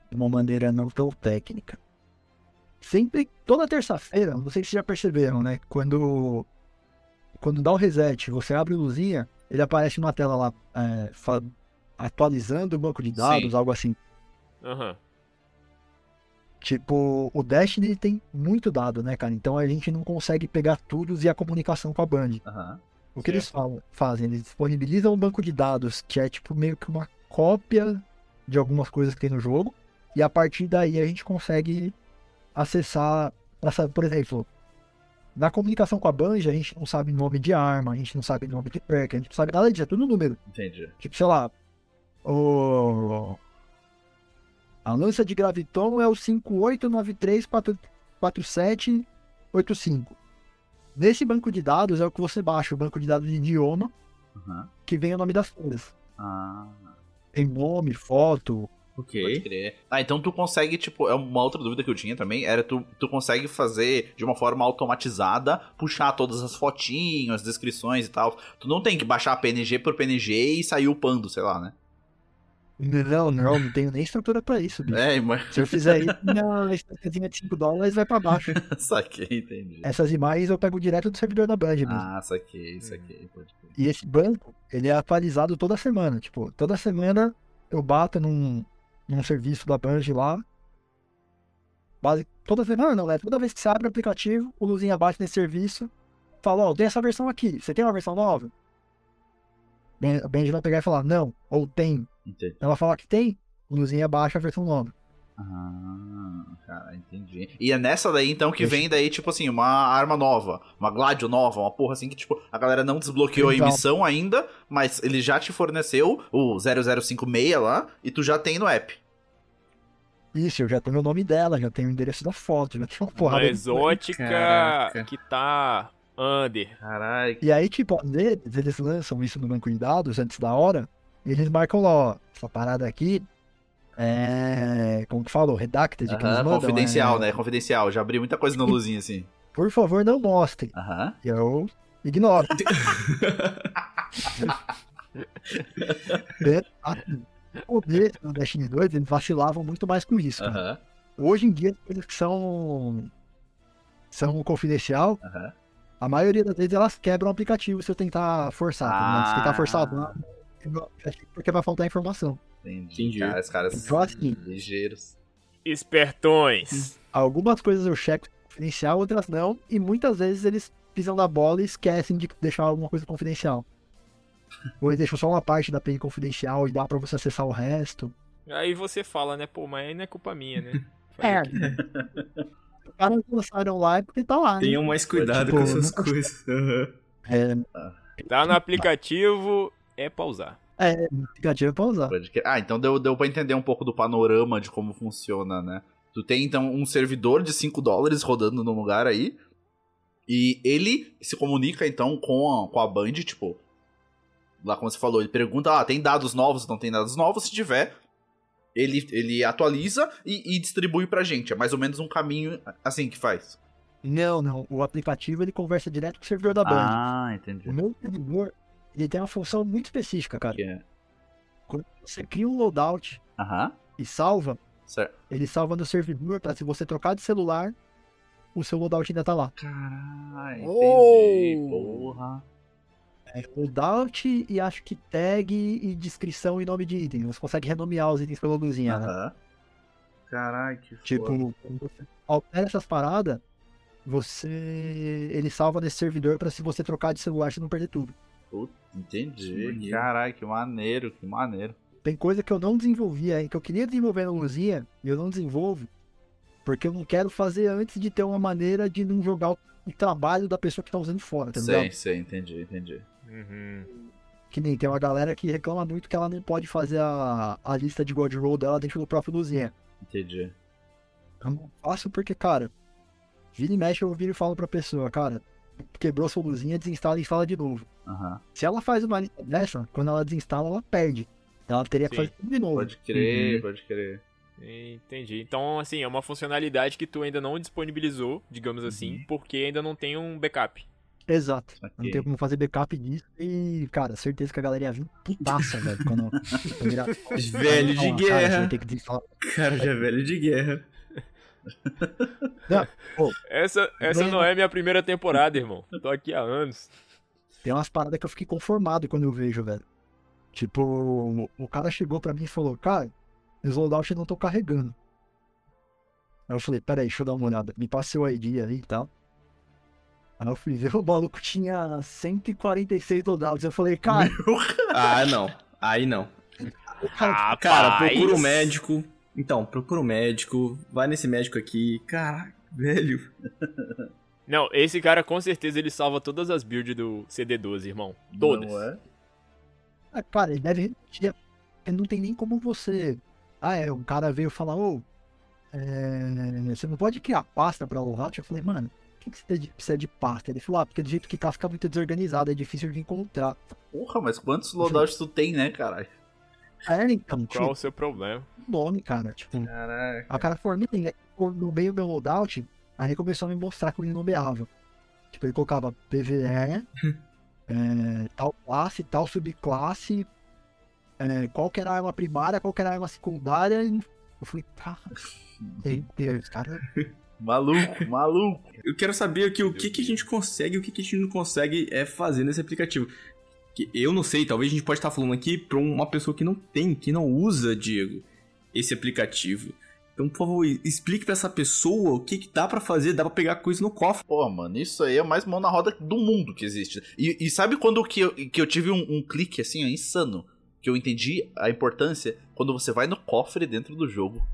de uma maneira não tão técnica? Sempre, toda terça-feira, não sei se vocês já perceberam, né? Quando, quando dá o reset, você abre o luzinha, ele aparece numa tela lá, é, atualizando o banco de dados, Sim. algo assim. Aham. Tipo, o Destiny ele tem muito dado, né, cara? Então a gente não consegue pegar tudo e a comunicação com a Band. Aham. O que eles falam, fazem? Eles disponibilizam um banco de dados que é tipo meio que uma cópia de algumas coisas que tem no jogo. E a partir daí a gente consegue acessar. pra sa- Por exemplo, na comunicação com a Band, a gente não sabe nome de arma, a gente não sabe nome de perk, a gente não sabe nada disso, é tudo número. entendi. Tipo, sei lá, o. A lança de graviton é o 58934785. Nesse banco de dados é o que você baixa, o banco de dados de idioma, Aham. que vem o nome das coisas. Ah, Tem nome, foto. pode Ok. crer. Ah, então tu consegue, tipo, é uma outra dúvida que eu tinha também, era tu, tu consegue fazer de uma forma automatizada, puxar todas as fotinhos, as descrições e tal. Tu não tem que baixar PNG por PNG e sair upando, sei lá, né? Não, não, não tenho nem estrutura pra isso, bicho. É, mas... Se eu fizer isso, minha estatística de 5 dólares vai pra baixo. saquei, entendi. Essas imagens eu pego direto do servidor da Band mesmo. Ah, saquei, saquei, pode crer. E esse banco, ele é atualizado toda semana. Tipo, toda semana eu bato num, num serviço da Band lá. Base, toda semana não, né? Toda vez que você abre o aplicativo, o luzinha bate nesse serviço. Fala, ó, tem essa versão aqui. Você tem uma versão nova? A Band vai pegar e falar, não, ou tem. Entendi. Ela fala que tem, o luzinha baixa a versão nova. Ah, cara, entendi. E é nessa daí, então, que Deixa- vem daí, tipo assim, uma arma nova, uma Gladio nova, uma porra assim que, tipo, a galera não desbloqueou a Exato. emissão ainda, mas ele já te forneceu o 0056 lá, e tu já tem no app. Isso, eu já tenho o nome dela, já tenho o endereço da foto, já tenho uma Uma porrada. de- exótica Caraca. que tá under. Caralho. E aí, tipo, às vezes eles lançam isso no banco de dados antes da hora, e eles marcam lá, ó, essa parada aqui é. Como que falou? Redacted, que eles mandam. confidencial, é, né? Confidencial. Já abri muita coisa no luzinho assim. Por favor, não mostre. Aham. E eu ignoro. O começo no Destiny 2, eles vacilavam muito mais com isso. cara. Aham. Hoje em dia, as coisas que são. são confidencial, Aham. A maioria das vezes elas quebram o aplicativo se eu tentar forçar. ligado? Se tentar Ah. forçar, não, porque vai faltar informação. Entendi. Entendi. Cara, os caras Então, assim, ligeiros. Espertões. Algumas coisas eu checo confidencial, outras não. E muitas vezes eles pisam da bola e esquecem de deixar alguma coisa confidencial. Ou eles deixam só uma parte da API confidencial e dá pra você acessar o resto. Aí você fala, né? Pô, mas aí não é culpa minha, né? É. Os caras lançaram lá é porque tá lá. Né? Tenham mais cuidado Tipo, com essas nunca- coisas. Aham. É, Tá no aplicativo, é pra usar. é, aplicativo pra usar. Pode crer. Ah, então deu, deu pra entender um pouco do panorama de como funciona, né? Tu tem, então, um servidor de 5 dólares rodando num lugar aí. E ele se comunica, então, com a, com a Band, tipo... Lá como você falou, ele pergunta, ah, tem dados novos, não tem dados novos? Se tiver, ele, ele atualiza e, e distribui pra gente. É mais ou menos um caminho assim que faz. Não, não. O aplicativo ele conversa direto com o servidor da Band. Ah, entendi. O meu servidor ele tem uma função muito específica, cara. Que é- Quando você cria um loadout Aham, e salva, certo. ele salva no servidor pra se você trocar de celular, o seu loadout ainda tá lá. Caralho, Oh! entendi. Porra. É loadout e acho que tag e descrição e nome de item. Você consegue renomear os itens pela luzinha, né? Aham. Caralho, que Tipo, foda. quando você altera essas paradas, você. Ele salva nesse servidor pra se você trocar de celular você não perder tudo. Entendi. Caralho, que maneiro, que maneiro. Tem coisa que eu não desenvolvi aí, que eu queria desenvolver no Luzinha, e eu não desenvolvo, porque eu não quero fazer antes de ter uma maneira de não jogar o trabalho da pessoa que tá usando fora, tá ligado? sei, entendi, entendi. Uhum. Que nem tem uma galera que reclama muito que ela não pode fazer a, a lista de God Roll dela dentro do próprio Luzinha. Entendi. Eu não faço porque, cara, vira e mexe eu viro e falo pra pessoa, cara, quebrou sua luzinha, desinstala e instala de novo. Aham. Se ela faz uma lista dessa, quando ela desinstala, ela perde. Ela teria que Sim. fazer tudo de novo. Pode crer, Uhum. pode crer. Entendi. Então, assim, é uma funcionalidade que tu ainda não disponibilizou, digamos assim, Uhum. porque ainda não tem um backup. Exato. Não tem como fazer backup disso. E, cara, certeza que a galera ia vir putaça, velho. Quando. Velho de Não, guerra. Cara, já é velho de guerra. Essa, essa não é minha primeira temporada, irmão. Tô aqui há anos. Tem umas paradas que eu fiquei conformado quando eu vejo, velho. Tipo, o- o cara chegou pra mim e falou, cara, os loadouts não estão carregando. Aí eu falei, peraí, deixa eu dar uma olhada. Me passa seu ID aí e tal. Aí eu fui ver, o maluco tinha 146 loadouts. Eu falei, cara, Ah, não. Aí não. cara, Cara, procura um médico. Então, procura um médico. Vai nesse médico aqui. Caraca, velho. Não, esse cara com certeza ele salva todas as builds do CD12, irmão. Todas. Não é? Ah, Cara, ele deve Não tem nem como você. Ah, é. Um cara veio falar, ô. é, você não pode criar pasta pra loadout? Eu falei, mano, que, que você precisa de pasta? Ele falou, ah, porque do jeito que tá fica muito desorganizado, é difícil de encontrar. Porra, mas quantos loadouts tu tem, né, caralho? É, então, Qual o tipo, seu problema? nome, cara. Tipo, Caraca. a cara falou, "Menino, aí, no meio do meu loadout, aí ele começou a me mostrar como ele nomeava. Tipo, ele colocava PVE, é, tal classe, tal subclasse, é, qual que era a arma primária, qual que era a arma secundária. e Eu falei, cara, meu Deus, cara. Maluco, maluco. Eu quero saber aqui o que, que a gente consegue e o que, que a gente não consegue é fazer nesse aplicativo. Que eu não sei, talvez a gente pode estar falando aqui pra uma pessoa que não tem, que não usa, Diego, esse aplicativo. Então, por favor, explique pra essa pessoa o que, que dá pra fazer, dá pra pegar coisa no cofre. Pô, mano, isso aí é o mais mão na roda do mundo que existe. E, e sabe quando que eu, que eu tive um, um clique assim, ó, insano? Que eu entendi a importância quando você vai no cofre dentro do jogo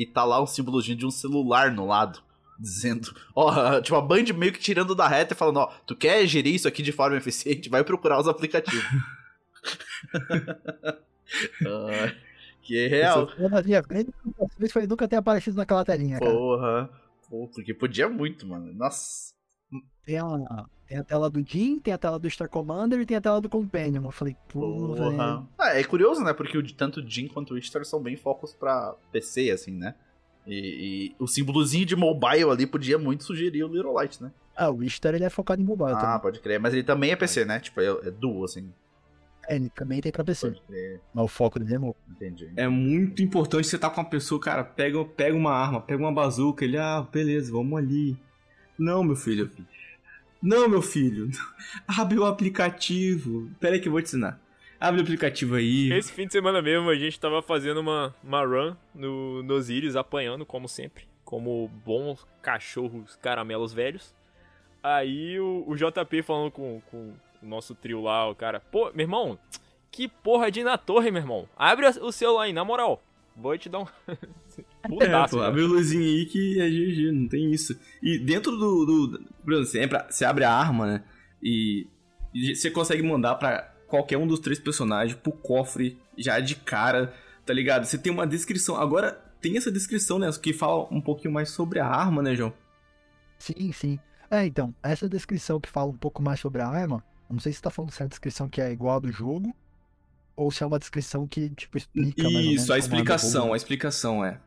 e tá lá um símbolozinho de um celular no lado. Dizendo, ó, tipo, a Band meio que tirando da reta e falando, ó, tu quer gerir isso aqui de forma eficiente? Vai procurar os aplicativos. Ah, que é real. Foi nunca ter aparecido naquela telinha, cara. Porra. Pô, porque podia muito, mano. Nossa. Tem a, tem a tela do Jim, tem a tela do Star Commander e tem a tela do Companion. Eu falei. Porra. Ah, é curioso, né? Porque o, tanto o Jin quanto o Ishtar são bem focos pra PC, assim, né? E, e o símbolozinho de mobile ali podia muito sugerir o Little Light, né? Ah, o Ishtar ele é focado em mobile Ah, também. pode crer. Mas ele também é PC, né? Tipo, é, é duo, assim. É, ele também tem pra PC. Pode crer. Mas o foco dele é mobile. Entendi. É muito importante você estar com uma pessoa, cara, pega, pega uma arma, pega uma bazuca, ele, ah, beleza, vamos ali. Não, meu filho. Não, meu filho. Abre o aplicativo. Pera aí que eu vou te ensinar. Abre o aplicativo aí. Esse fim de semana mesmo a gente tava fazendo uma, uma run no, no Osiris, apanhando, como sempre. Como bons cachorros caramelos velhos. Aí o, o JP falando com, com o nosso trio lá, o cara, pô, meu irmão, que porra de ir na torre, meu irmão. Abre o celular aí, na moral. Vou te dar um. É, Putaço, pô, já. abre o luzinho aí que é GG, não tem isso. E dentro do. do por exemplo, você, entra- você abre a arma, né? E, e você consegue mandar pra qualquer um dos três personagens pro cofre já de cara, tá ligado? Você tem uma descrição. Agora tem essa descrição, né? Que fala um pouquinho mais sobre a arma, né, João? Sim, sim. É, então, essa descrição que fala um pouco mais sobre a arma, eu não sei se você tá falando se é a descrição que é igual a do jogo, ou se é uma descrição que, tipo, explica mais ou menos Isso, a o explicação, jogo. a explicação é.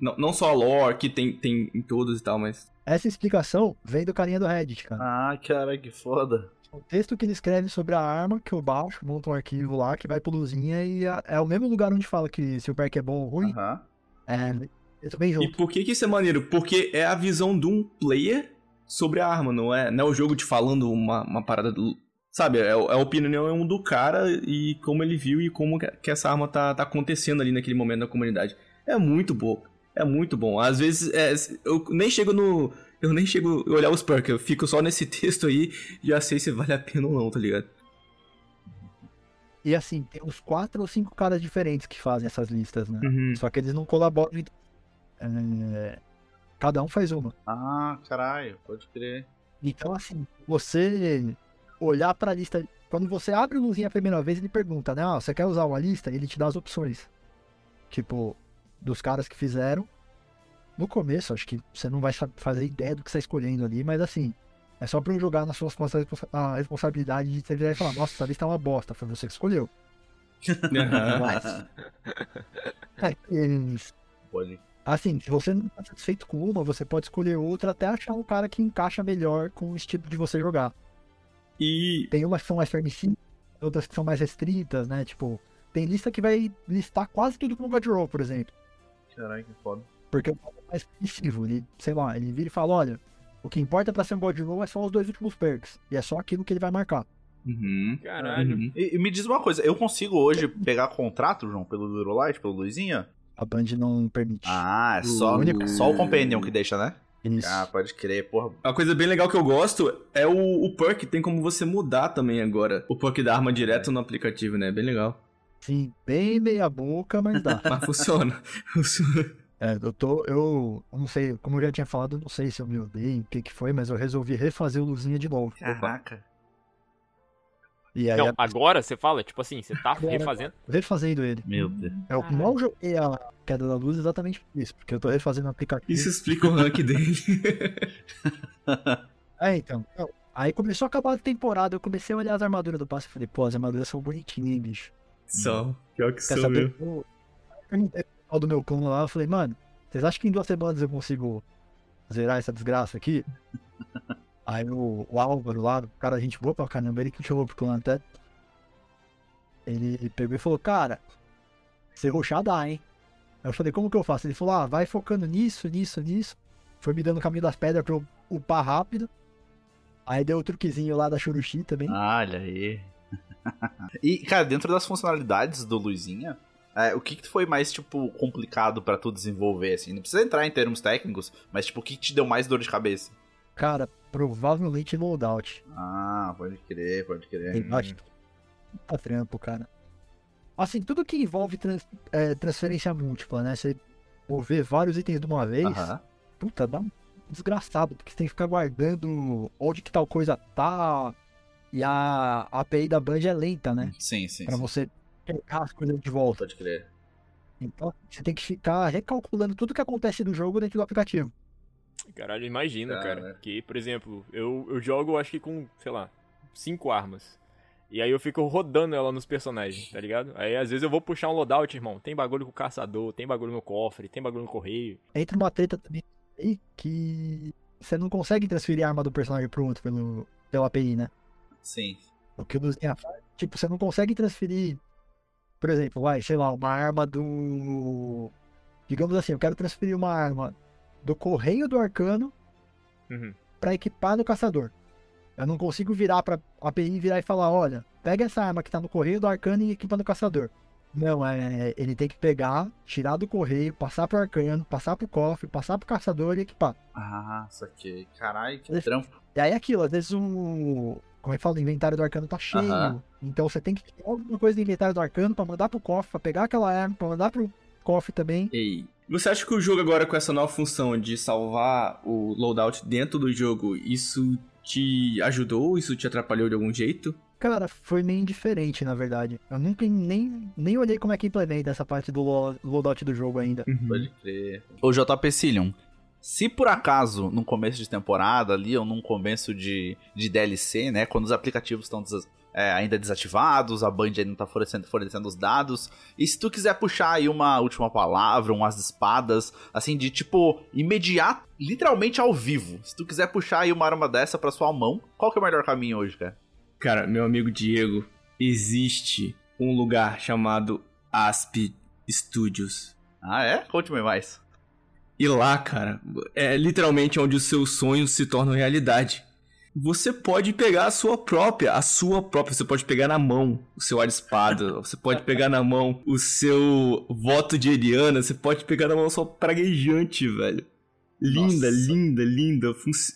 Não, não só a lore que tem, tem em todos e tal, mas. Essa explicação vem do carinha do Reddit, cara. Ah, cara, que foda. O texto que ele escreve sobre a arma, que eu baixo, monto um arquivo lá, que vai pro Luzinha, e a- é o mesmo lugar onde fala que se o perk é bom ou ruim, Aham. é, eu também E junto. por que, que isso é maneiro? Porque é a visão de um player sobre a arma, não é? Não é o jogo te falando uma, uma parada. Sabe, é, é a opinião do cara e como ele viu e como que essa arma tá, tá acontecendo ali naquele momento na comunidade. É muito boa. É muito bom. Às vezes, é, eu nem chego no. Eu nem chego a olhar os perks, eu fico só nesse texto aí e já sei se vale a pena ou não, tá ligado? E assim, tem uns quatro ou cinco caras diferentes que fazem essas listas, né? Uhum. Só que eles não colaboram. entre- É, Cada um faz uma. Ah, caralho, pode crer. Então, assim, você olhar pra lista. Quando você abre o luzinha a primeira vez, ele pergunta, né? Ah, você quer usar uma lista? Ele te dá as opções. Tipo, dos caras que fizeram. No começo, acho que você não vai fazer ideia do que você está escolhendo ali, mas assim, é só pra não jogar nas suas costas a responsa- a responsabilidade de você virar e falar, nossa, essa lista é uma bosta, foi você que escolheu. Aham. É, eles- Pode. Assim, se você não tá satisfeito com uma, você pode escolher outra até achar um cara que encaixa melhor com o estilo de você jogar. E. Tem umas que são mais permissivas, outras que são mais restritas, né? Tipo, tem lista que vai listar quase tudo como God Roll, por exemplo. Caralho, que foda. Porque o cara é mais permissivo. Ele, sei lá, ele vira e fala, olha, o que importa pra ser um God Roll é só os dois últimos perks. E é só aquilo que ele vai marcar. Uhum. Caralho. Uhum. E, e me diz uma coisa, eu consigo hoje pegar contrato, João, pelo Eurolight, pelo Luizinha? A Band não permite. Ah, é só, O único- só o Companion que deixa, né? Isso. Ah, pode crer, porra. Uma coisa bem legal que eu gosto é o, o perk, tem como você mudar também agora. O perk da arma direto no aplicativo, né? Bem legal. Sim, bem meia boca, mas dá. Mas funciona. É, eu tô. Eu não sei, como eu já tinha falado, eu não sei se eu me odeio, o que que foi, mas eu resolvi refazer o Luzinha de novo. Caraca. E aí, Não, a- agora você fala, tipo assim, você tá Agora. refazendo. refazendo ele. Meu Deus. Eu não joguei a queda da luz exatamente por isso, porque eu tô refazendo o aplicativo. Isso explica o rank dele. É, então. eu- Aí começou a acabar a temporada, eu comecei a olhar as armaduras do passe e falei, pô, as armaduras são bonitinhas, hein, bicho. São. Pior que Quer são, saber? viu? Eu perguntei pro pessoal do meu clã lá, eu falei, mano, vocês acham que em duas semanas eu consigo zerar essa desgraça aqui? Aí o, o Álvaro lá, o cara, gente boa pra caramba, ele que chamou pro clã até. Ele pegou e falou, cara, você roxar dá, hein? Aí eu falei, como que eu faço? Ele falou, ah, vai focando nisso, nisso, nisso. Foi me dando o caminho das pedras pra eu upar rápido. Aí deu o truquezinho lá da Churuxi também. Olha aí. e, cara, dentro das funcionalidades do Luizinha, é, o que, que foi mais, tipo, complicado pra tu desenvolver, assim? Não precisa entrar em termos técnicos, mas, tipo, o que te deu mais dor de cabeça? Cara, provavelmente loadout. Ah, pode crer, pode crer. Tem que tá trampo, cara. Assim, tudo que envolve trans- é, transferência múltipla, né? Você mover vários itens de uma vez, Aham. puta, dá um desgraçado, porque você tem que ficar guardando onde que tal coisa tá. E a API da Band é lenta, né? Sim, sim. Pra sim. você pegar as coisas de volta. Pode crer. Então, você tem que ficar recalculando tudo que acontece do jogo dentro do aplicativo. Caralho, imagina, Cara. cara. Que, por exemplo, eu, eu jogo acho que com, sei lá, cinco armas. E aí eu fico rodando ela nos personagens, tá ligado? Aí às vezes eu vou puxar um loadout, irmão. Tem bagulho com o caçador, tem bagulho no cofre, tem bagulho no correio. Entra uma treta também aí que você não consegue transferir a arma do personagem pro outro pelo, pela API, né? Sim. O que o Luzinha faz, tipo, você não consegue transferir, por exemplo, vai, sei lá, uma arma do. Digamos assim, eu quero transferir uma arma do correio do arcano Uhum. pra equipar no caçador. Eu não consigo virar pra API virar e falar, olha, pega essa arma que tá no correio do arcano e equipa no caçador. Não, é, ele tem que pegar, tirar do correio, passar pro arcano, passar pro cofre, passar pro caçador e equipar. Ah, saquei. Caralho, que trampo. E aí aquilo, às vezes o. Como é que fala? O inventário do arcano tá cheio. Aham. Então você tem que tirar alguma coisa do inventário do arcano pra mandar pro cofre, pra pegar aquela arma, pra mandar pro cofre também. Ei. Você acha que o jogo agora com essa nova função de salvar o loadout dentro do jogo, isso te ajudou? Isso te atrapalhou de algum jeito? Cara, foi meio indiferente, na verdade. Eu nunca nem, nem olhei como é que implementa essa parte do lo- loadout do jogo ainda. Pode crer. Ô, JP Cillion, se por acaso, no começo de temporada ali, ou num começo de, de DLC, né, quando os aplicativos estão des- é, ainda desativados, a Band ainda não tá fornecendo, fornecendo os dados, e se tu quiser puxar aí uma última palavra, umas espadas, assim, de tipo, imediato, literalmente ao vivo, se tu quiser puxar aí uma arma dessa pra sua mão, qual que é o melhor caminho hoje, cara? Cara, meu amigo Diego, existe um lugar chamado Asp Studios. Ah, é? Conte-me mais. E lá, cara, é literalmente onde os seus sonhos se tornam realidade. Você pode pegar a sua própria, a sua própria, você pode pegar na mão o seu ar espada, você pode pegar na mão o seu voto de Eliana, você pode pegar na mão sua praguejante, velho. Linda, Nossa. linda, linda. Funci...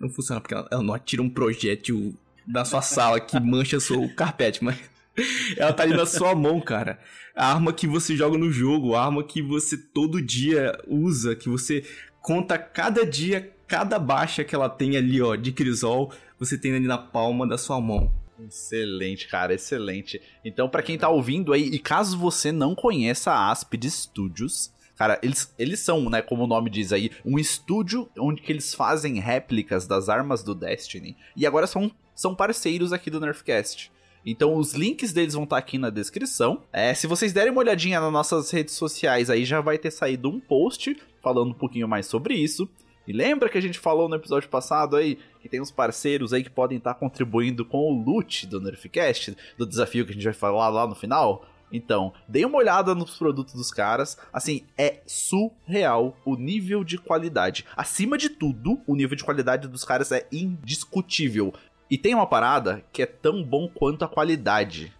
Não funciona porque ela ela não atira um projétil da sua sala que mancha seu carpete, mas ela tá ali na sua mão, cara. A arma que você joga no jogo, a arma que você todo dia usa, que você conta cada dia, cada baixa que ela tem ali, ó, de crisol, você tem ali na palma da sua mão. Excelente, cara, excelente. Então, pra quem tá ouvindo aí, e caso você não conheça a Aspid Studios, cara, eles, eles são, né, como o nome diz aí, um estúdio onde que eles fazem réplicas das armas do Destiny. E agora são, são parceiros aqui do Nerfcast. Então os links deles vão estar aqui na descrição. É, se vocês derem uma olhadinha nas nossas redes sociais aí, já vai ter saído um post falando um pouquinho mais sobre isso. E lembra que a gente falou no episódio passado aí que tem uns parceiros aí que podem estar contribuindo com o loot do Nerfcast, do desafio que a gente vai falar lá no final? Então, dê uma olhada nos produtos dos caras. Assim, é surreal o nível de qualidade. Acima de tudo, o nível de qualidade dos caras é indiscutível. E tem uma parada que é tão bom quanto a qualidade.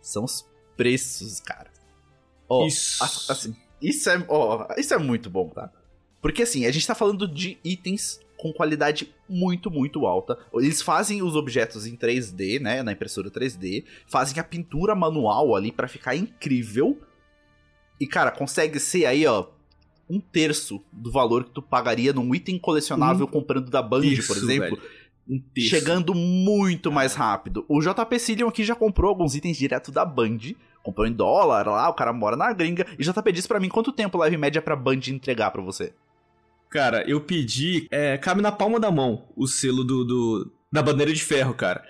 São os preços, cara. Ó, Isso. as- assim, isso é, ó, isso é muito bom, tá? Porque assim, a gente tá falando de itens com qualidade muito, muito alta. Eles fazem os objetos em 3D, né, na impressora 3D, fazem a pintura manual ali pra ficar incrível. E cara, consegue ser aí, ó, um terço do valor que tu pagaria num item colecionável comprando da Band, por exemplo. velho. Um terço. Chegando muito mais rápido. O JP Cillian aqui já comprou alguns itens direto da Band. Comprou em dólar lá, o cara mora na gringa. E JP disse pra mim quanto tempo leva em média pra Band entregar pra você. Cara, eu pedi. É, cabe na palma da mão o selo do, do- da bandeira de ferro, cara.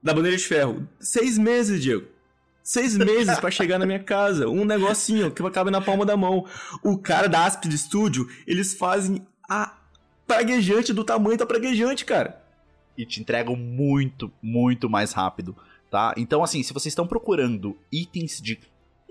Da bandeira de ferro. Seis meses, Diego. Seis meses pra chegar na minha casa. Um negocinho que cabe na palma da mão. O cara da Aspid Studio, eles fazem a praguejante do tamanho da praguejante, cara. E te entregam muito, muito mais rápido, tá? Então, assim, se vocês estão procurando itens de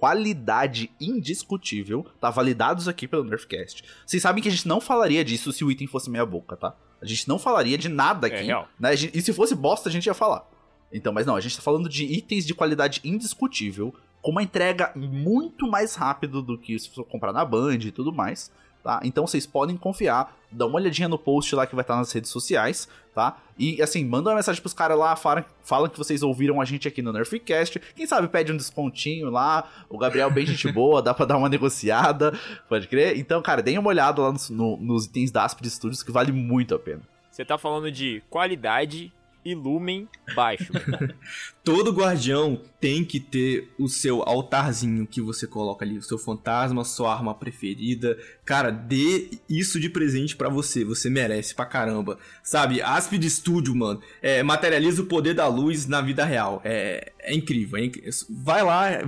qualidade indiscutível, tá? Validados aqui pelo Nerfcast. Vocês sabem que a gente não falaria disso se o item fosse meia boca, tá? A gente não falaria de nada É aqui. real. né? E se fosse bosta, a gente ia falar. Então, mas não, a gente tá falando de itens de qualidade indiscutível, com uma entrega muito mais rápido do que se for comprar na Band e tudo mais, tá? Então vocês podem confiar, dá uma olhadinha no post lá que vai estar nas redes sociais, tá? E assim, manda uma mensagem pros caras lá, falam, falam que vocês ouviram a gente aqui no Nerfcast, quem sabe pede um descontinho lá, o Gabriel bem gente boa, dá pra dar uma negociada, pode crer? Então, cara, deem uma olhada lá nos, no- nos itens da Aspid Studios que vale muito a pena. Você tá falando de qualidade e lumen baixo. Todo guardião tem que ter o seu altarzinho que você coloca ali, o seu fantasma, sua arma preferida. Cara, dê isso de presente pra você, você merece pra caramba. Sabe, Aspid Studio, mano, é, materializa o poder da luz na vida real. É, é incrível, é. Vai lá, é-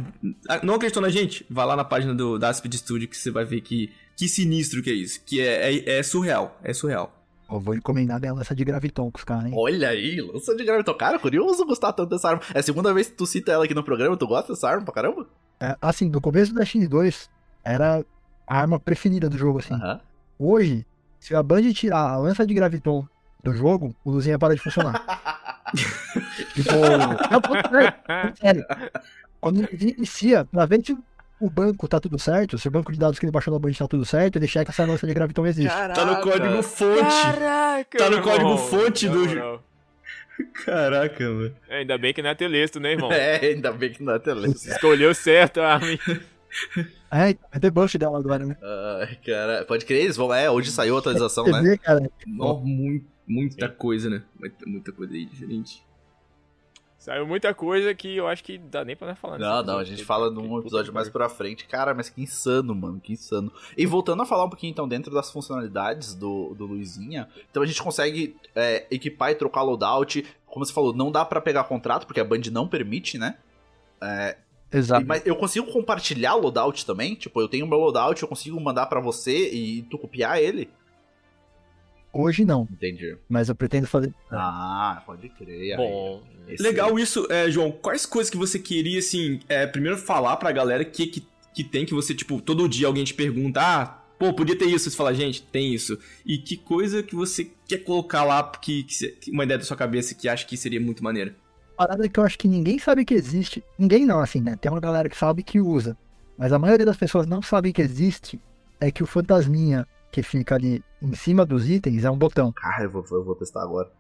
não acreditou na gente? Vai lá na página do, da Aspid Studio que você vai ver que, que sinistro que é isso. Que é, é, é surreal, é surreal. Eu vou encomendar dela essa de graviton com os caras, hein? Olha aí, lança de graviton. Cara, curioso gostar tanto dessa arma. É a segunda vez que tu cita ela aqui no programa, tu gosta dessa arma pra caramba? É, assim, no começo do Destiny 2, era a arma preferida do jogo, assim. Hoje, se a Band tirar a lança de graviton do jogo, o luzinha para de funcionar. tipo, não, pô, sério. Quando ele inicia, ver se o banco tá tudo certo, se o banco de dados que ele baixou na Band tá tudo certo, ele checa se a lança de graviton existe. Tá no código fonte. Caraca! Tá no meu código irmão. fonte Na do- moral. Caraca, mano. É, Ainda bem que não é telesto, né, irmão? É, ainda bem que não é tele. Escolheu certo a arma. hein? É, é debuff dela agora, né? Ai, cara, pode crer, eles vão. É, hoje saiu a atualização, né? cara, mu- muita coisa, né? Muita, muita coisa aí diferente. Saiu muita coisa que eu acho que dá nem pra nós falar. nesse Não, não, a gente fala num episódio mais pra frente. Cara, mas que insano, mano, que insano. E voltando a falar um pouquinho, então, dentro das funcionalidades do, do Luizinha, então a gente consegue é, equipar e trocar loadout. Como você falou, não dá pra pegar contrato, porque a Band não permite, né? exato. Mas eu consigo compartilhar loadout também? Tipo, eu tenho meu loadout, eu consigo mandar pra você e tu copiar ele? Hoje não, Entendi. mas eu pretendo fazer. Ah, pode crer. Bom, Esse- Legal isso, é, João. Quais coisas que você queria, assim, é, primeiro falar pra galera que, que, que tem que você, tipo, todo dia alguém te pergunta, ah, pô, podia ter isso. Você fala, gente, tem isso. E que coisa que você quer colocar lá, que, que uma ideia da sua cabeça que acha que seria muito maneira? Parada que eu acho que ninguém sabe que existe. Ninguém não, assim, né? Tem uma galera que sabe que usa. Mas a maioria das pessoas não sabe que existe. É que o fantasminha que fica ali em cima dos itens é um botão. Ah, eu vou, eu vou testar agora.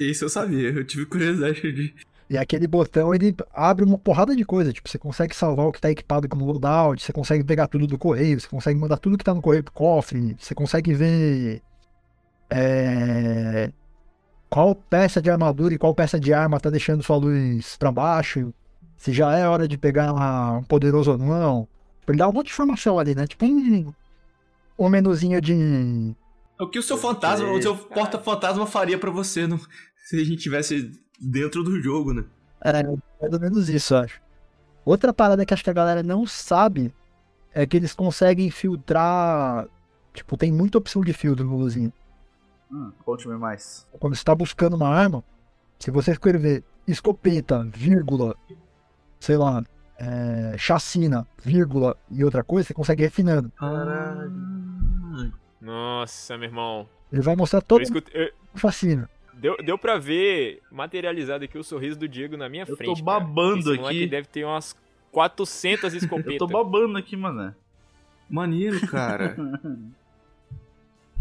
Isso eu sabia, eu tive curiosidade de. E aquele botão, ele abre uma porrada de coisa. Tipo, você consegue salvar o que tá equipado como loadout, você consegue pegar tudo do correio, você consegue mandar tudo que tá no correio pro cofre, você consegue ver. É, qual peça de armadura e qual peça de arma tá deixando sua luz pra baixo. Se já é hora de pegar um poderoso ou não. Ele dá um monte de informação ali, né? Tipo um, um menuzinho de. O que o seu fantasma, o seu porta-fantasma faria para você no, se a gente tivesse dentro do jogo, né? É, mais ou menos isso, eu acho. Outra parada que acho que a galera não sabe é que eles conseguem filtrar. Tipo, tem muita opção de filtro no Luluzinho. Hum, Conte-me mais. Quando você tá buscando uma arma, se você escrever escopeta, vírgula, sei lá, é, chacina, vírgula e outra coisa, você consegue ir refinando. Caralho. Nossa, meu irmão. Ele vai mostrar Eu todo escutei- eu- o chacina. Deu, deu pra ver materializado aqui o sorriso do Diego na minha Eu tô frente. cara. babando Esse moleque aqui. deve ter umas 400 escopetas. Eu tô babando aqui, mano. Maneiro, cara.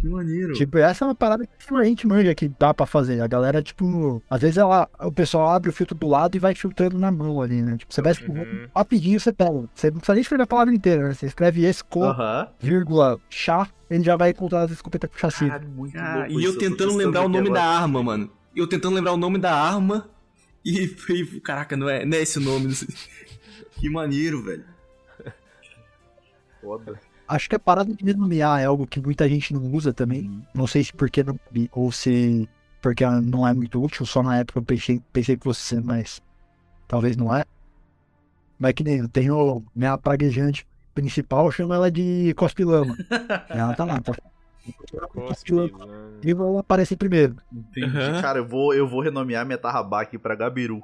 que maneiro. Tipo, essa é uma parada que a gente manja que dá pra fazer. A galera, tipo, às vezes ela, o pessoal abre o filtro do lado e vai filtrando na mão ali, né? Tipo, você vai Uhum. rapidinho, você pega. Você não precisa nem escrever a palavra inteira, né? Você escreve esco, Aham. vírgula, chá, ele já vai encontrar as escopetas com chassi. Muito Cara, louco e isso, eu tentando lembrar o nome agora. da arma, mano. E eu tentando lembrar o nome da arma. E, e caraca, não é, não é esse o nome. Que maneiro, velho. Foda. Acho que a parada de nomear é algo que muita gente não usa também. Uhum. Não sei se porque não ou se porque não é muito útil, só na época eu pensei, pensei que fosse ser, mas talvez não é. Mas que nem eu tenho minha praguejante principal, eu chamo ela de Cospilama. ela tá lá, tá. E ela aparece primeiro. Entendi. Aham. Cara, eu vou, eu vou renomear minha Tarrabá aqui pra Gabiru.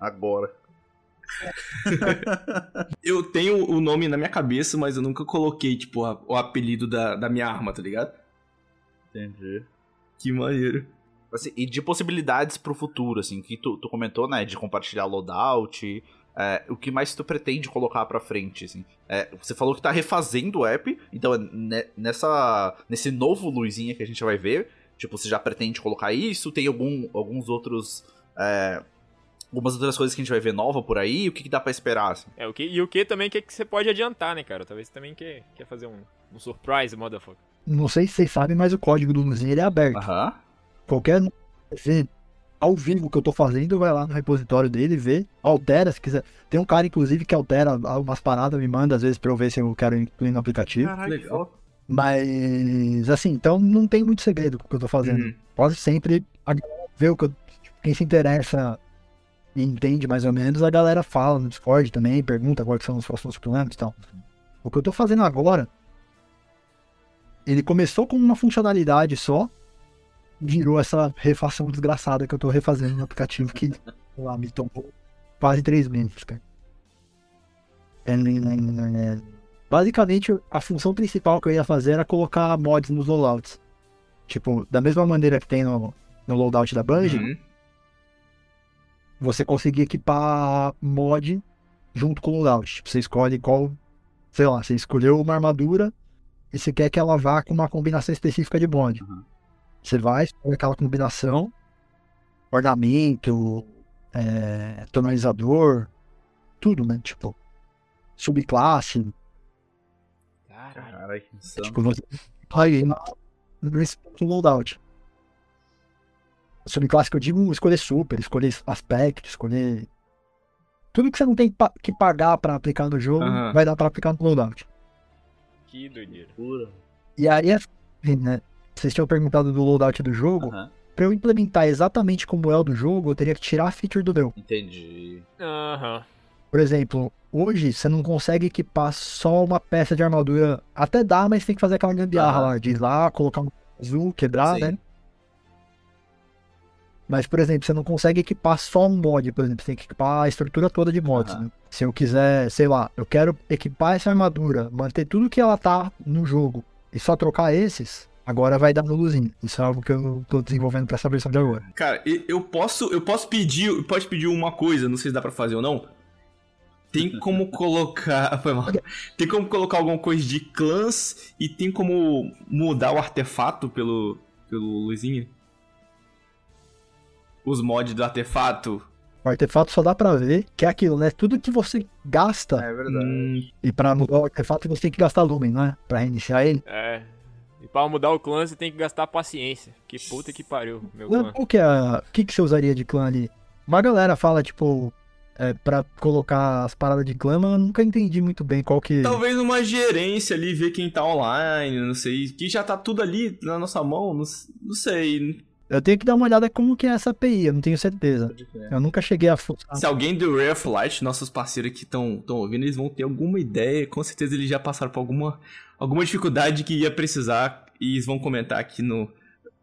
Agora. Eu tenho o nome na minha cabeça, mas eu nunca coloquei, tipo, a- o apelido da, da minha arma, tá ligado? Entendi. Que maneiro. Assim, e de possibilidades pro futuro, assim, que tu, tu comentou, né, de compartilhar loadout, é, o que mais tu pretende colocar pra frente, assim? É, você falou que tá refazendo o app, então ne- nessa, nesse novo luzinha que a gente vai ver, tipo, você já pretende colocar isso? Tem algum, alguns outros... é, algumas outras coisas que a gente vai ver nova por aí? O que, que dá pra esperar, assim? É, o que, e o que também que, que você pode adiantar, né, cara? Talvez você também quer, quer fazer um, um surprise, motherfucker. Não sei se vocês sabem, mas o código do Luzinho ele é aberto. Aham. Qualquer ao vivo que eu tô fazendo, vai lá no repositório dele, vê, altera se quiser. Tem um cara, inclusive, que altera algumas paradas, me manda às vezes pra eu ver se eu quero incluir no aplicativo. Caralho, que Legal. Mas, assim, então não tem muito segredo com o que eu tô fazendo. Uhum. Pode sempre ver o que eu. tipo, quem se interessa entende mais ou menos, a galera fala no Discord também, pergunta quais são os próximos planos e tal. O que eu tô fazendo agora, ele começou com uma funcionalidade só, virou essa refação desgraçada que eu tô refazendo no aplicativo que, lá, me tomou quase três meses, cara. É, é, é, é. Basicamente, a função principal que eu ia fazer era colocar mods nos loadouts. Tipo, da mesma maneira que tem no, no loadout da Bungie, Uhum. Você conseguir equipar mod junto com o loadout. Tipo, você escolhe qual. Sei lá, você escolheu uma armadura e você quer que ela vá com uma combinação específica de mod. Uhum. Você vai, escolhe aquela combinação, ornamento, é, tonalizador, tudo, né? Tipo, subclasse. Caralho. Que insano. Tipo, você vai ponto loadout. Subclasse que eu digo, escolher super, escolher aspecto, escolher. Tudo que você não tem pa- que pagar pra aplicar no jogo, Aham. vai dar pra aplicar no loadout. Que doideira. Pura. E aí, assim, né? Vocês tinham perguntado do loadout do jogo. Aham. Pra eu implementar exatamente como é o do jogo, eu teria que tirar a feature do meu. Entendi. Aham. Por exemplo, hoje você não consegue equipar só uma peça de armadura. Até dá, mas tem que fazer aquela gambiarra lá, de ir lá, colocar um azul, quebrar, Sim. né? Mas, por exemplo, você não consegue equipar só um mod, por exemplo, você tem que equipar a estrutura toda de mods, Aham. né? Se eu quiser, sei lá, eu quero equipar essa armadura, manter tudo que ela tá no jogo, e só trocar esses, agora vai dar no luzinho. Isso é algo que eu tô desenvolvendo pra essa versão de agora. Cara, eu posso, eu posso pedir, pode pedir uma coisa, não sei se dá pra fazer ou não. Tem como colocar, foi mal. Tem como colocar alguma coisa de clãs e tem como mudar o artefato pelo pelo Luizinha? Os mods do artefato. O artefato só dá pra ver que é aquilo, né? Tudo que você gasta, É verdade. Hum, e pra mudar o artefato você tem que gastar lumen, não é? Pra reiniciar ele. É. E pra mudar o clã você tem que gastar paciência. Que puta que pariu, meu Clã, clã. Qual que é. O que, que você usaria de clã ali? Uma galera fala, tipo, é, pra colocar as paradas de clã, mas eu nunca entendi muito bem qual que... talvez uma gerência ali, ver quem tá online, não sei. Que já tá tudo ali na nossa mão, não, não sei. Eu tenho que dar uma olhada como que é essa API, eu não tenho certeza. Eu nunca cheguei a... Se alguém do Ray of Light, nossos parceiros que estão ouvindo, eles vão ter alguma ideia. Com certeza eles já passaram por alguma, alguma dificuldade que ia precisar. E eles vão comentar aqui no,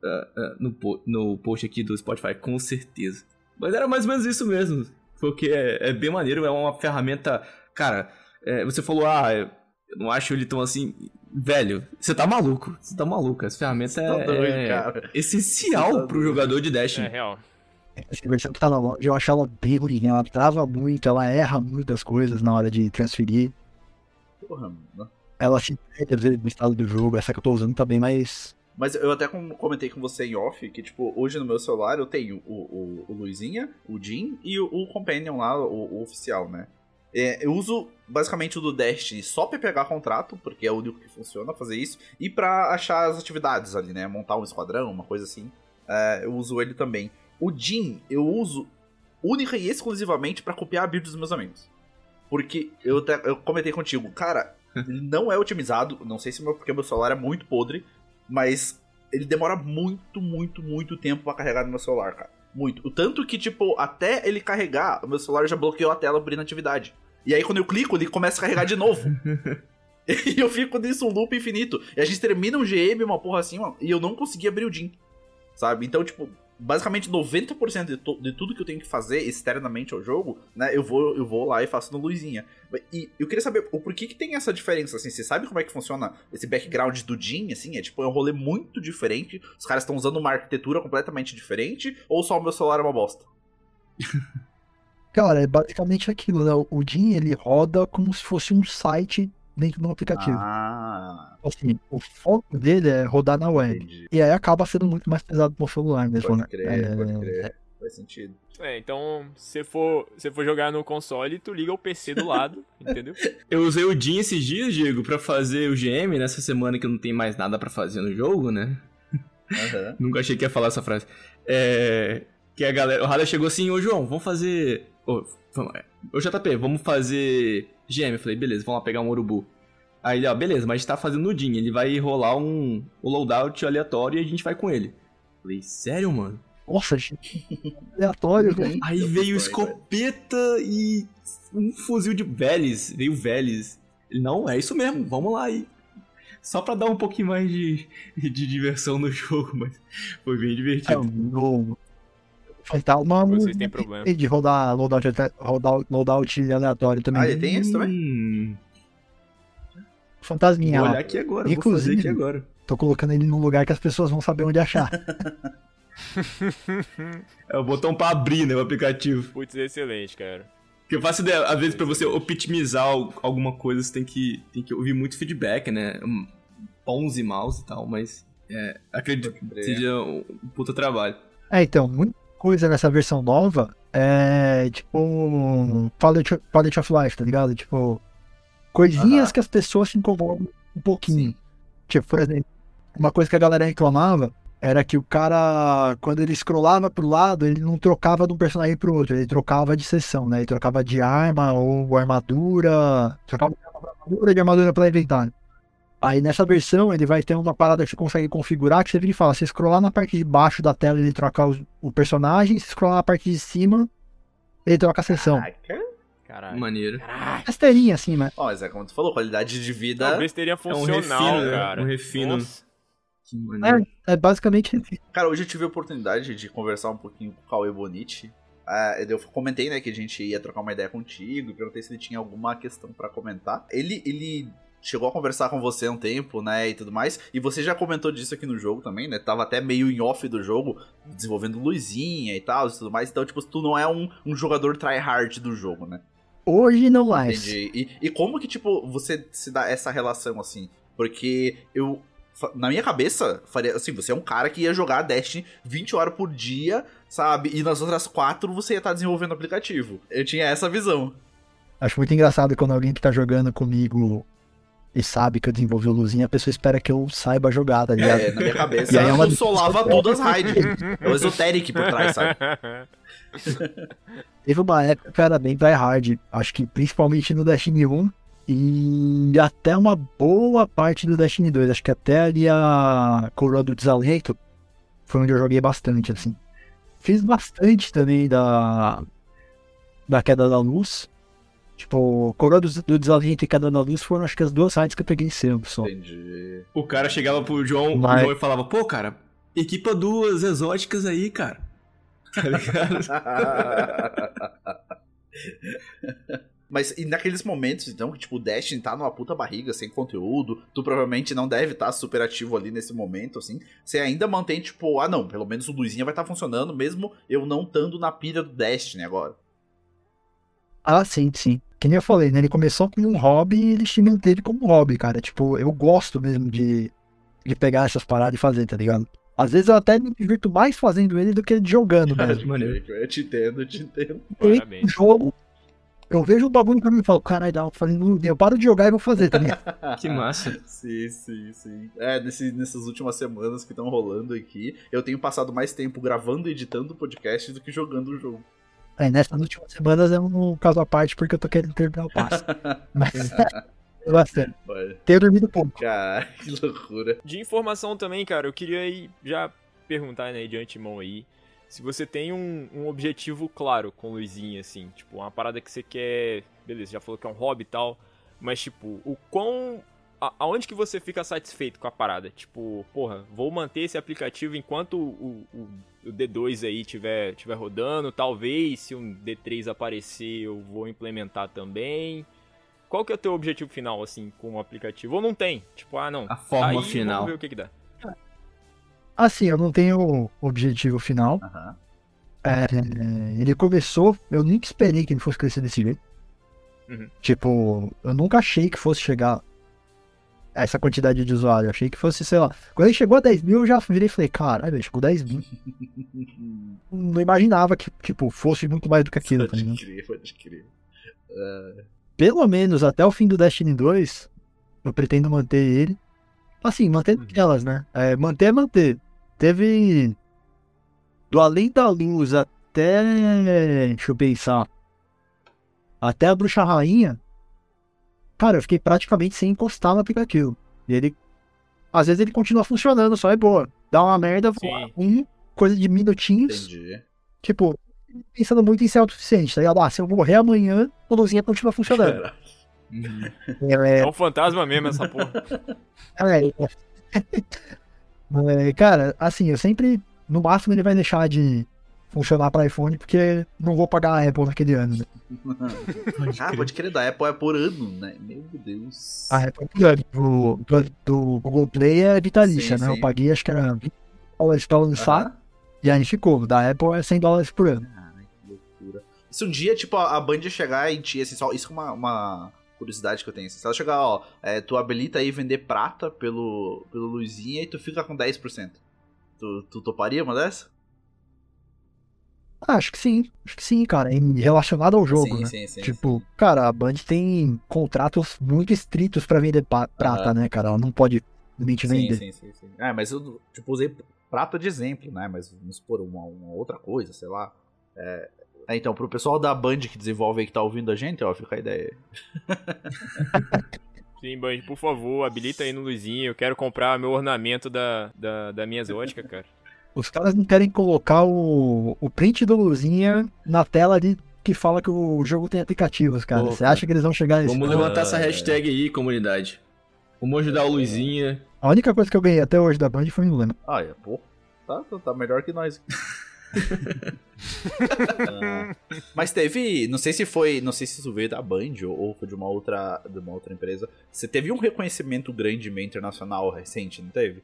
ah, ah, no, no post aqui do Spotify, com certeza. Mas era mais ou menos isso mesmo. Porque é, é bem maneiro, é uma ferramenta. Cara, é, você falou, ah, eu não acho ele tão assim. Velho, você tá maluco. Você tá maluco. Essa ferramenta Você tá é, doido, é cara. essencial tá pro doido. jogador de Destiny. É real. Essa versão que tá na loja, eu acho ela bem ruim, ela trava muito, ela erra muitas coisas na hora de transferir. Porra, mano. Ela se perde às vezes no estado do jogo, essa que eu tô usando também, mas... Mas eu até com- comentei com você em off que, tipo, hoje no meu celular eu tenho o, o, o Luizinha, o Jin e o, o Companion lá, o, o oficial, né? É, eu uso basicamente o do Destiny só pra pegar contrato, porque é o único que funciona fazer isso, e pra achar as atividades ali, né? Montar um esquadrão, uma coisa assim. É, eu uso ele também. O Jin eu uso única e exclusivamente pra copiar a build dos meus amigos. Porque eu, até- eu comentei contigo, cara, ele não é otimizado, não sei se meu, porque meu celular é muito podre, mas ele demora muito, muito, muito tempo pra carregar no meu celular, cara. Muito. O tanto que, tipo, até ele carregar, o meu celular já bloqueou a tela abrindo atividade. E aí, quando eu clico, ele começa a carregar de novo. e eu fico nisso um loop infinito. E a gente termina um GM, uma porra assim, ó, e eu não consegui abrir o DIN. Sabe? Então, tipo, basicamente 90% de, to- de tudo que eu tenho que fazer externamente ao jogo, né, eu vou, eu vou lá e faço no Luizinha. E eu queria saber o porquê que tem essa diferença, assim, você sabe como é que funciona esse background do Jin, assim, é tipo, é um rolê muito diferente, os caras estão usando uma arquitetura completamente diferente, ou só o meu celular é uma bosta? Cara, é basicamente aquilo, né? O Jin, ele roda como se fosse um site dentro do aplicativo. Ah, Assim, o foco dele é rodar na web. entendi. E aí acaba sendo muito mais pesado pro celular mesmo, Pode né? crer, É, pode crer. Faz sentido. É, então, se for, se for jogar no console, tu liga o PC do lado, entendeu? Eu usei o Jin esses dias, Diego, pra fazer o GM nessa semana que eu não tenho mais nada pra fazer no jogo, né? Aham. Nunca achei que ia falar essa frase. É. Que a galera. O Rada chegou assim, ô João, vamos fazer. Ô, vamos- ô JP, vamos fazer GM. Eu falei, beleza, vamos lá pegar um urubu. Aí ele, ó, beleza, mas a gente tá fazendo no Jin. Ele vai rolar um, um loadout aleatório e a gente vai com ele. Eu falei, sério, mano? Nossa, gente. Aleatório, velho. Aí Eu veio gostei, velho. escopeta e um fuzil de Veles. Veio Veles. Ele, não, é isso mesmo, vamos lá aí. Só pra dar um pouquinho mais de, de diversão no jogo, mas foi bem É, divertido. no... Faltar uma Vocês têm problema. de rodar loadout, rodar loadout aleatório também. Ah, ele tem esse também? Hum, Fantasminha vou olhar aqui agora, vou Inclusive- fazer aqui agora. Tô colocando ele num lugar que as pessoas vão saber onde achar. É o botão pra abrir, né, o aplicativo. Putz, excelente, cara. Porque eu faço ideia, às vezes pra você optimizar al- alguma coisa, você tem que, tem que ouvir muito feedback, né? Bons e maus e tal, mas é, acredito que seja um puta trabalho. É, então, muita coisa nessa versão nova é tipo Quality, quality of Life, tá ligado? Tipo, coisinhas que as pessoas se incomodam um pouquinho. Tipo, por exemplo, uma coisa que a galera reclamava era que o cara, quando ele scrollava pro lado, ele não trocava de um personagem pro outro, ele trocava de seção, né? Ele trocava de arma ou armadura, trocava de armadura de armadura pela inventário. Aí nessa versão ele vai ter uma parada que você consegue configurar que você vira e fala, se scrollar na parte de baixo da tela ele troca os- o personagem, se scrollar na parte de cima ele troca a seção. Caraca. Caralho. Maneiro. Caralho. Rasteirinha assim, né? Ó, mas é como tu falou, qualidade de vida. Talvez teria funcional, refino, né? cara. Um refino. Nossa. Que maneiro. É, é basicamente Cara, hoje eu tive a oportunidade de conversar um pouquinho com o Cauê Bonite. Ah, eu comentei, né, que a gente ia trocar uma ideia contigo e perguntei se ele tinha alguma questão pra comentar. Ele, ele chegou a conversar com você há um tempo, né, e tudo mais, e você já comentou disso aqui no jogo também, né, tava até meio em off do jogo, desenvolvendo luzinha e tal, e tudo mais, então, tipo, tu não é um, um jogador tryhard do jogo, né? Hoje não mais. Entendi. E, e como que, tipo, você se dá essa relação, assim? Porque eu, na minha cabeça, faria, assim, você é um cara que ia jogar Destiny 20 horas por dia, sabe, e nas outras quatro você ia estar desenvolvendo aplicativo. Eu tinha essa visão. Acho muito engraçado quando alguém que tá jogando comigo e sabe que eu desenvolvi o luzinha, a pessoa espera que eu saiba jogar, tá ligado? É, na minha cabeça, E aí é uma eu solava todas as raids. É o esoteric por trás, sabe? Teve uma época que era bem tryhard, acho que principalmente no Destiny 1 e até uma boa parte do Destiny 2. Acho que até ali a Coroa do Desalento foi onde eu joguei bastante, assim. Fiz bastante também da, da Queda da Luz. Tipo, Coroa do, do Desalento e Queda da Luz foram acho que as duas sites que eu peguei sempre só. Entendi. O cara chegava pro João, Mas- o João e falava, pô, cara, equipa duas exóticas aí, cara. Tá ligado? Mas e naqueles momentos, então, que tipo, o Destiny tá numa puta barriga, sem conteúdo, tu provavelmente não deve estar super ativo ali nesse momento, assim. Você ainda mantém, tipo, ah não, pelo menos o Luizinha vai estar funcionando, mesmo eu não estando na pilha do Destiny agora. Ah, sim, sim. Que nem eu falei, né? Ele começou como um hobby e ele se manteve como um hobby, cara. Tipo, eu gosto mesmo de, de pegar essas paradas e fazer, tá ligado? Às vezes eu até me divirto mais fazendo ele do que jogando mesmo. Maneiro. Eu te entendo, eu te entendo. Jogo, eu vejo um bagulho pra mim e falo, caralho, dá no- Eu paro de jogar e vou fazer, tá ligado? Que massa. Sim, sim, sim. É, nesse, nessas últimas semanas que estão rolando aqui, eu tenho passado mais tempo gravando e editando o podcast do que jogando o jogo. Aí nessas últimas semanas é um caso à parte porque eu tô querendo terminar o passo. Mas bastante. Tenho dormido pouco. cara, que loucura. De informação também, cara, eu queria aí já perguntar, né, de antemão aí, se você tem um, um objetivo claro com o Luizinho, assim, tipo, uma parada que você quer, beleza, já falou que é um hobby e tal, mas, tipo, o quão... a- aonde que você fica satisfeito com a parada? Tipo, porra, vou manter esse aplicativo enquanto o, o, o D2 aí tiver, tiver rodando, talvez se um D3 aparecer eu vou implementar também... Qual que é o teu objetivo final, assim, com o aplicativo? Ou não tem? Tipo, ah, não. A forma Aí, final. Vamos ver o que que dá. Assim, eu não tenho objetivo final. Aham. É, ele começou, eu nunca esperei que ele fosse crescer desse jeito. Uhum. Tipo, eu nunca achei que fosse chegar essa quantidade de usuário. Eu achei que fosse, sei lá. Quando ele chegou a 10 mil, eu já virei e falei, caralho, chegou a 10 mil. Não imaginava que, tipo, fosse muito mais do que aquilo, tá Pode crer, pode crer. Pelo menos até o fim do Destiny 2, eu pretendo manter ele. Assim, mantendo aquelas, né? É, manter é manter. Teve. Do Além da Luz até. Deixa eu pensar. Até a Bruxa Rainha. Cara, eu fiquei praticamente sem encostar no aplicativo. E ele. Às vezes ele continua funcionando, só é boa. Dá uma merda, Sim. um, coisa de minutinhos. Entendi. Tipo, pensando muito em ser autossuficiente, tá ligado? Ah, se eu morrer amanhã, o luzinha continua funcionando. Caralho. É, É um fantasma mesmo essa porra. É. É, Cara, assim, eu sempre. No máximo ele vai deixar de funcionar para iPhone, porque não vou pagar a Apple naquele ano. Né? Ah, pode crer, da Apple é por ano, né? Meu Deus. A Apple é ano. Do, do, do Google Play é vitalícia, Sim, né? sim. Eu paguei acho que era 20 dólares pra lançar Aham. e aí ficou. Da Apple é 100 dólares por ano. Caralho, que loucura. Se um dia, tipo, a Band chegar em ti, assim, só, isso é uma, uma curiosidade que eu tenho. assim, se ela chegar, ó, é, tu habilita aí vender prata pelo, pelo Luizinha e tu fica com 10%. Tu, tu toparia uma dessa? Ah, acho que sim. Acho que sim, cara. Em- Relacionado ao jogo, sim, né? sim, sim. Tipo, cara, a Band tem contratos muito estritos pra vender prata, Aham. né, cara? Ela não pode simplesmente sim, vender. sim, sim, sim. É, mas eu, tipo, usei prata de exemplo, né? Mas vamos supor uma, uma outra coisa, sei lá. É, é, então, pro pessoal da Band que desenvolve aí que tá ouvindo a gente, ó, fica a ideia. Sim, Band, por favor, habilita aí no Luizinho. Eu quero comprar meu ornamento da, da, da minha exótica, cara. Os caras não querem colocar o, o print do Luzinha na tela de, que fala que o jogo tem aplicativos, cara. Você cara. acha que eles vão chegar nesse Vamos ponto? levantar essa hashtag aí, comunidade. Vamos ajudar o Luizinha. A única coisa que eu ganhei até hoje da Band foi um emblema. Ah, é, pô. Tá, tá, tá melhor que nós. Ah, mas teve, não sei se foi, não sei se isso veio da Band ou, ou foi de uma outra, de uma outra empresa. Você teve um reconhecimento grande meio internacional recente, não teve?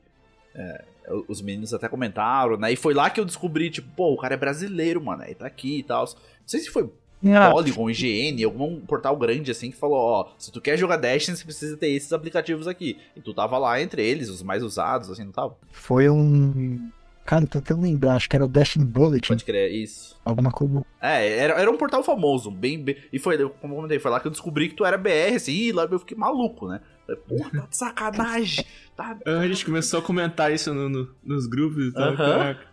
É, os meninos até comentaram, né? E foi lá que eu descobri, tipo, pô, o cara é brasileiro, mano, ele tá aqui e tal. Não sei se foi Ah, Polygon, IGN, algum portal grande assim que falou, ó, se tu quer jogar Destiny, você precisa ter esses aplicativos aqui. E tu tava lá entre eles, os mais usados, assim, não tava? foi um. Cara, tô tentando lembrar, acho que era o Destiny Bulletin, Pode crer, isso. alguma coisa. É, era, era um portal famoso, bem, bem. E foi, como eu comentei, foi lá que eu descobri que tu era BR, assim, e lá eu fiquei maluco, né? Falei, Porra, tá de sacanagem. Tá, A gente começou a comentar isso no- no- nos grupos e tal. Caraca.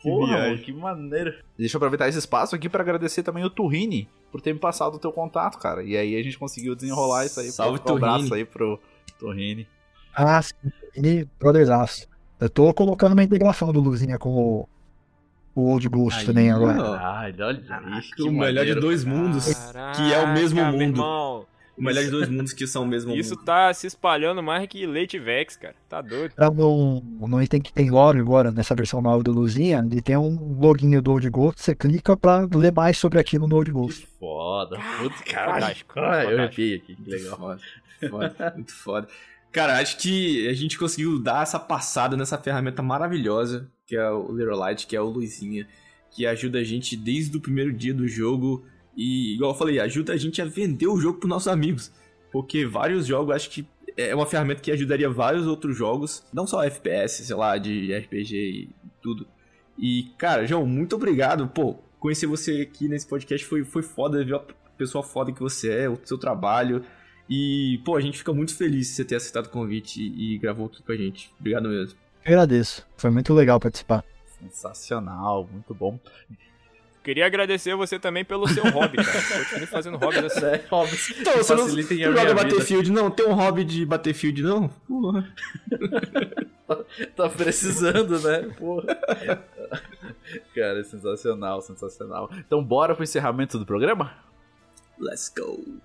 Que Porra, viagem. mano, que maneira. Deixa eu aproveitar esse espaço aqui pra agradecer também o Turrini por ter me passado o teu contato, cara. E aí a gente conseguiu desenrolar isso aí. Salve, um abraço aí pro Turrini. Ah, sim, ele, Brothersaço. Eu tô colocando uma integração do Luzinha com o, o Old Ghost Aí, também agora. Caralho, olha Caraca, o melhor de dois mundos. que é o mesmo Caraca, mundo. irmão. O melhor de dois mundos que são o mesmo Isso mundo. tá se espalhando mais que leite Vex, cara. Tá doido. Pra não, não tem que tem lore agora nessa versão nova do Luzinha, ele tem um login do Old Ghost, você clica pra ler mais sobre aquilo no Old Que Ghost. foda. Puta, caralho. Ai, eu arrepiei aqui, que legal. foda, foda, muito foda. Cara, acho que a gente conseguiu dar essa passada nessa ferramenta maravilhosa, que é o Little Light, que é o Luizinha, que ajuda a gente desde o primeiro dia do jogo e, igual eu falei, ajuda a gente a vender o jogo pros nossos amigos. Porque vários jogos, acho que é uma ferramenta que ajudaria vários outros jogos, não só FPS, sei lá, de RPG e tudo. E, cara, João, muito obrigado. Pô, conhecer você aqui nesse podcast foi, foi foda, ver a pessoa foda que você é, o seu trabalho. E, pô, a gente fica muito feliz de você ter aceitado o convite e, e gravou aqui com a gente. Obrigado mesmo. Eu agradeço, foi muito legal participar. Sensacional, muito bom. Queria agradecer você também pelo seu hobby, cara. Continue fazendo hobbies assim. É, Hobbs, Então, você não, a joga. Battlefield, não? Tem um hobby de Battlefield, não? Porra. Tá precisando, né? Porra. Cara, é sensacional, sensacional. Então, bora pro encerramento do programa? Let's go.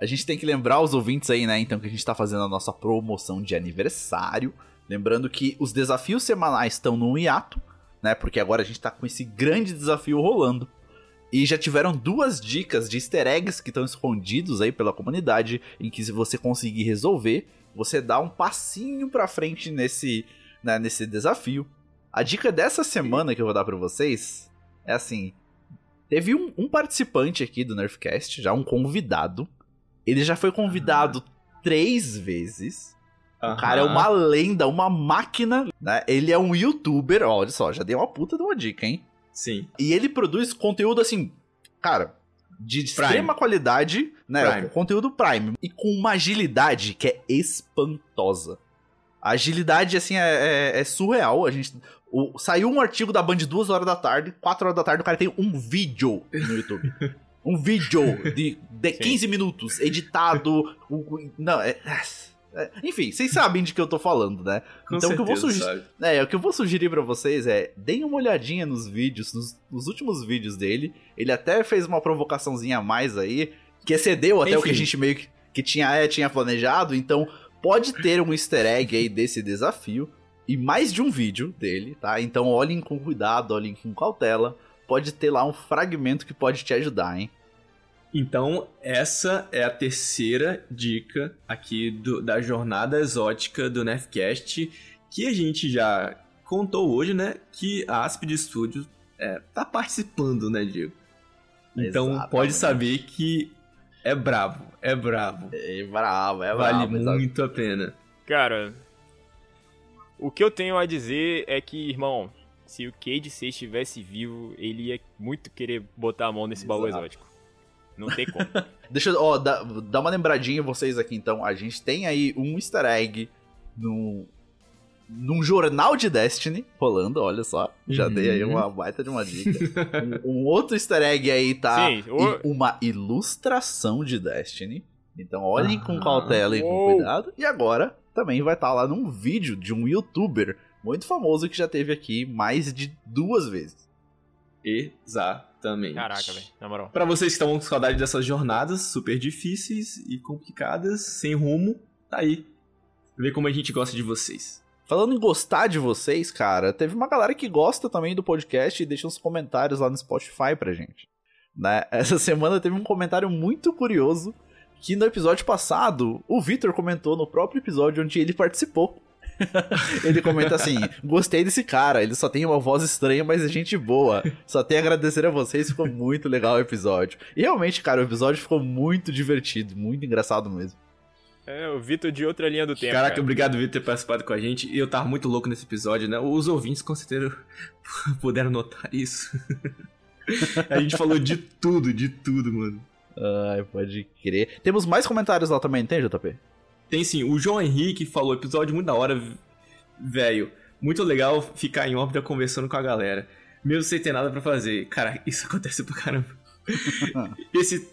A gente tem que lembrar os ouvintes aí, né? Então, que a gente tá fazendo a nossa promoção de aniversário. Lembrando que os desafios semanais estão no hiato, né? Porque agora a gente tá com esse grande desafio rolando. E já tiveram duas dicas de easter eggs que estão escondidos aí pela comunidade, em que se você conseguir resolver, você dá um passinho pra frente nesse, né, nesse desafio. A dica dessa semana que eu vou dar pra vocês é assim: teve um, um participante aqui do Nerfcast, já um convidado. Ele já foi convidado três vezes. O cara é uma lenda, uma máquina, né? Ele é um youtuber, olha só, já dei uma puta de uma dica, hein? Sim. E ele produz conteúdo assim, cara, de extrema qualidade, né? Prime. Conteúdo Prime. E com uma agilidade que é espantosa. A agilidade, assim, é, é- é surreal. A gente. o- saiu um artigo da Band duas horas da tarde, 4 horas da tarde, o cara tem um vídeo no YouTube. um vídeo de, de Sim. 15 minutos, editado. o- não, é- é- Enfim, vocês sabem de que eu tô falando, né? Com então o que eu vou sugerir. É, o que eu vou sugerir pra vocês é deem uma olhadinha nos vídeos, nos, nos últimos vídeos dele. Ele até fez uma provocaçãozinha a mais aí, que excedeu até o que a Enfim. gente meio que, que tinha, é, tinha planejado. Então pode ter um easter egg aí desse desafio e mais de um vídeo dele, tá? Então olhem com cuidado, olhem com cautela. Pode ter lá um fragmento que pode te ajudar, hein? Então, essa é a terceira dica aqui do- da jornada exótica do Nerfcast, que a gente já contou hoje, né? Que a Aspid Studios é, tá participando, né, Diego? Então, Exatamente. pode saber que é bravo, é bravo. É bravo, é vale muito a pena. Cara, o que eu tenho a dizer é que, irmão, se o Cade C estivesse vivo, ele ia muito querer botar a mão nesse baú Exato. exótico. Não tem como. Deixa eu, ó, dá uma lembradinha vocês aqui então. A gente tem aí um easter egg no, num jornal de Destiny rolando, olha só. Já Uhum. dei aí uma baita de uma dica. um, um outro easter egg aí tá Sim, o- em uma ilustração de Destiny. Então olhem com Ah. cautela e com cuidado. E agora também vai estar lá num vídeo de um youtuber muito famoso que já teve aqui mais de duas vezes. Exatamente. Caraca, velho, na moral. Pra vocês que estão com saudade dessas jornadas super difíceis e complicadas, sem rumo, tá aí. Vê como a gente gosta de vocês. Falando em gostar de vocês, cara, teve uma galera que gosta também do podcast e deixa uns comentários lá no Spotify pra gente. Né? Essa semana teve um comentário muito curioso que no episódio passado o Victor comentou no próprio episódio onde ele participou. ele comenta assim: Gostei desse cara, ele só tem uma voz estranha, mas é gente boa. Só tenho a agradecer a vocês, ficou muito legal o episódio. E realmente, cara, o episódio ficou muito divertido, muito engraçado mesmo. É, o Vitor de outra linha do tempo. Caraca, cara. obrigado, Vitor, ter participado com a gente. E eu tava muito louco nesse episódio, né? Os ouvintes com certeza puderam notar isso. a gente falou de tudo, de tudo, mano. Ai, pode crer. Temos mais comentários lá também, tem, JP? Tem sim, o João Henrique falou, episódio muito da hora, velho. Muito legal ficar em órbita conversando com a galera. Mesmo sem ter nada pra fazer. Cara, isso acontece pra caramba. Esse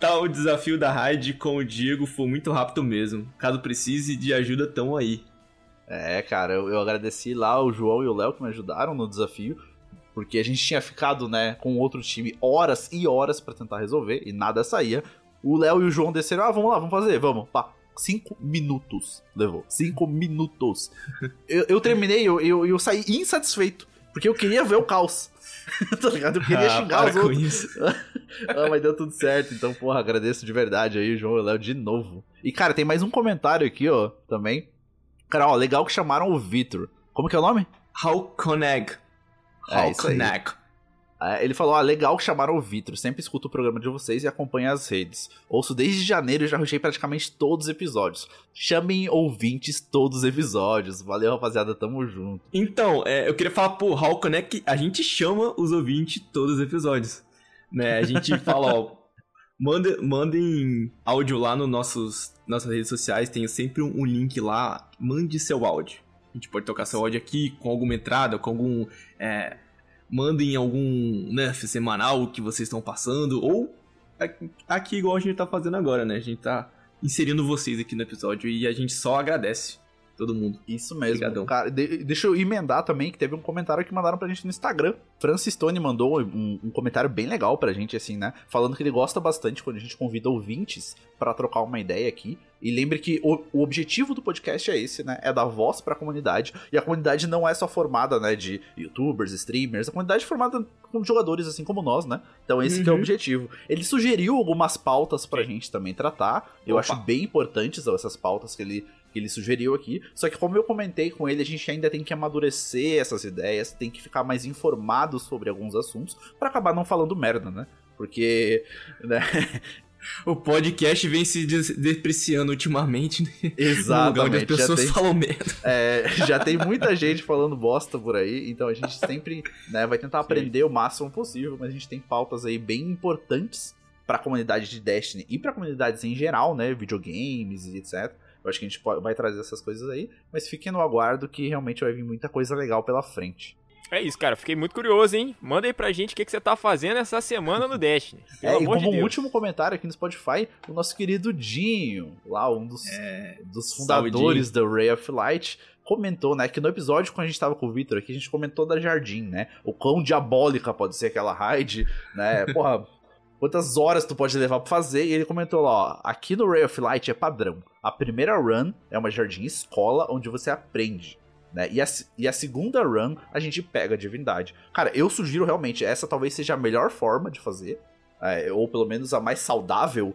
tal desafio da raid com o Diego foi muito rápido mesmo. Caso precise de ajuda, tão aí. É, cara, eu, eu agradeci lá o João e o Léo que me ajudaram no desafio. Porque a gente tinha ficado, né, com outro time horas e horas para tentar resolver e nada saía. O Léo e o João desceram, ah, vamos lá, vamos fazer, vamos. Pá, cinco minutos levou. Cinco minutos. Eu, eu terminei, eu, eu, eu saí insatisfeito. Porque eu queria ver o caos. tá ligado? Eu queria Ah, xingar os com outros. isso. ah, mas deu tudo certo. Então, porra, agradeço de verdade aí João e o Léo de novo. E, cara, tem mais um comentário aqui, ó, também. Cara, ó, legal que chamaram o Vitor. Como que é o nome? How Connect. É ele falou, ah, legal que chamaram o Vitor. Sempre escuto o programa de vocês e acompanho as redes. Ouço desde janeiro e já rushei praticamente todos os episódios. Chamem ouvintes todos os episódios. Valeu, rapaziada, tamo junto. Então, é, eu queria falar, pô, How Connect, a gente chama os ouvintes todos os episódios. Né? A gente fala, ó, manda, mandem áudio lá nos nossos nossas redes sociais, tem sempre um, um link lá, mande seu áudio. A gente pode tocar seu áudio aqui com alguma entrada, com algum. É, mandem algum nerf semanal que vocês estão passando, ou aqui- aqui igual a gente tá fazendo agora, né? A gente tá inserindo vocês aqui no episódio e a gente só agradece todo mundo. Isso mesmo. Obrigadão. Cara, de- deixa eu emendar também que teve um comentário que mandaram pra gente no Instagram. Francis Stone mandou um, um comentário bem legal pra gente, assim, né? Falando que ele gosta bastante quando a gente convida ouvintes pra trocar uma ideia aqui. E lembre que o, o objetivo do podcast é esse, né? É dar voz pra comunidade. E a comunidade não é só formada, né, de youtubers, streamers. A comunidade é formada com jogadores assim como nós, né? Então esse que é o Uhum. objetivo. Ele sugeriu algumas pautas pra gente também tratar. Eu Opa. acho bem importantes essas pautas que ele que ele sugeriu aqui. Só que como eu comentei com ele, a gente ainda tem que amadurecer essas ideias, tem que ficar mais informado sobre alguns assuntos pra acabar não falando merda, né? Porque, né? O podcast vem se depreciando ultimamente, né? Lugar onde as Exatamente. Pessoas tem, falam merda. é, já tem muita gente falando bosta por aí, então a gente sempre né, vai tentar aprender o máximo possível, mas a gente tem pautas aí bem importantes pra comunidade de Destiny e pra comunidades em geral, né? Videogames e etc. Eu acho que a gente pode- vai trazer essas coisas aí, mas fiquem no aguardo que realmente vai vir muita coisa legal pela frente. É isso, cara. Fiquei muito curioso, hein? Manda aí pra gente o que, que você tá fazendo essa semana no Destiny. Pelo É, e como de Deus. último comentário aqui no Spotify, o nosso querido Dinho, lá um dos, dos Salve, fundadores da Ray of Light, comentou, né, que no episódio quando a gente tava com o Victor aqui, a gente comentou da Jardim, né, o quão diabólica pode ser aquela raid, né, porra, quantas horas tu pode levar pra fazer, e ele comentou lá, ó, aqui no Ray of Light é padrão, a primeira run é uma Jardim escola, onde você aprende, né? E a, e a segunda run a gente pega a divindade. Cara, eu sugiro realmente, essa talvez seja a melhor forma de fazer, é, ou pelo menos a mais saudável.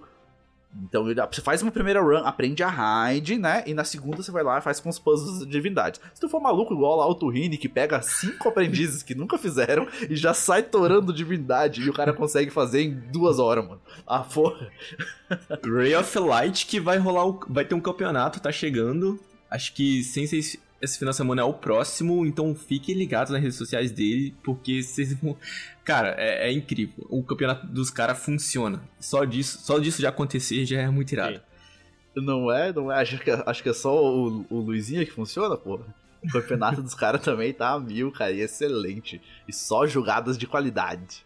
Então ele- você faz uma primeira run, aprende a raid, né? E na segunda você vai lá e faz com os puzzles de divindade. Se tu for maluco igual lá o que pega cinco aprendizes que nunca fizeram e já sai torando divindade e o cara consegue fazer em duas horas, mano. Ah, porra. Ray of Light que vai rolar, o- vai ter um campeonato, tá chegando. Acho que sem ser esse- final de semana é o próximo, então fiquem ligados nas redes sociais dele, porque vocês vão. Cara, é, é incrível. O campeonato dos caras funciona. Só disso, só disso já acontecer já é muito irado. Sim. Não é, não é. Acho que, acho que é só o, o Luizinho que funciona, porra. O campeonato dos caras também tá a mil, cara, e excelente. E só jogadas de qualidade.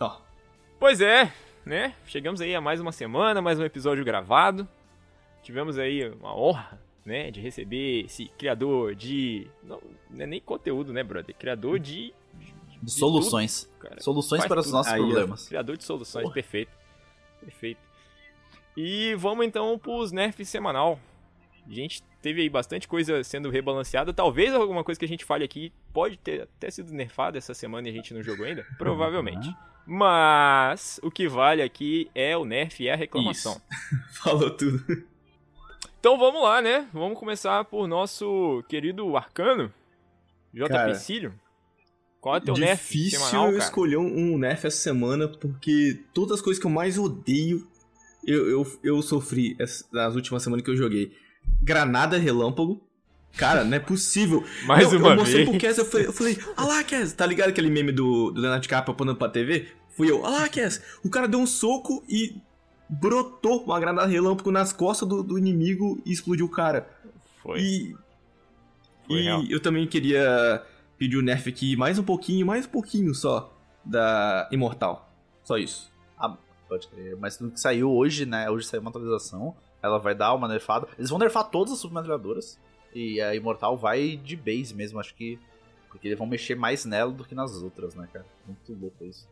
Ó, Pois é, né? Chegamos aí a mais uma semana, mais um episódio gravado. Tivemos aí uma honra, né, de receber esse criador de. Não, não é nem conteúdo, né, brother? Criador de. De soluções. tudo, cara. Soluções Faz para os tudo. nossos Aí, problemas. Criador de soluções, Porra. perfeito. Perfeito. E vamos então pros nerfs semanal. A gente teve aí bastante coisa sendo rebalanceada. Talvez alguma coisa que a gente fale aqui pode ter até sido nerfada essa semana e a gente não jogou ainda. Provavelmente. Mas o que vale aqui é o nerf e a reclamação. Falou tudo. Então vamos lá, né? Vamos começar por nosso querido Arcano, JP Cara, Cílio. Qual é o teu nerf Difícil semanal, cara? escolher um, um nerf essa semana, porque todas as coisas que eu mais odeio, eu, eu, eu sofri nas últimas semanas que eu joguei. Granada relâmpago. Cara, não é possível. Mais eu, uma eu mostrei vez. pro Cass, eu falei, eu falei, ah lá, Cass, tá ligado aquele meme do, do Leonardo DiCaprio apontando pra TV? Fui eu, ah lá, Cass, o cara deu um soco e brotou uma granada relâmpago nas costas do, do inimigo e explodiu o cara. Foi. E, Foi e real. eu também queria pedir o nerf aqui mais um pouquinho, mais um pouquinho só, da Imortal. Só isso. Pode crer. Mas tudo que saiu hoje, né? Hoje saiu uma atualização. Ela vai dar uma nerfada. Eles vão nerfar todas as submetralhadoras. E a Imortal vai de base mesmo, acho que. Porque eles vão mexer mais nela do que nas outras, né, cara? Muito louco isso.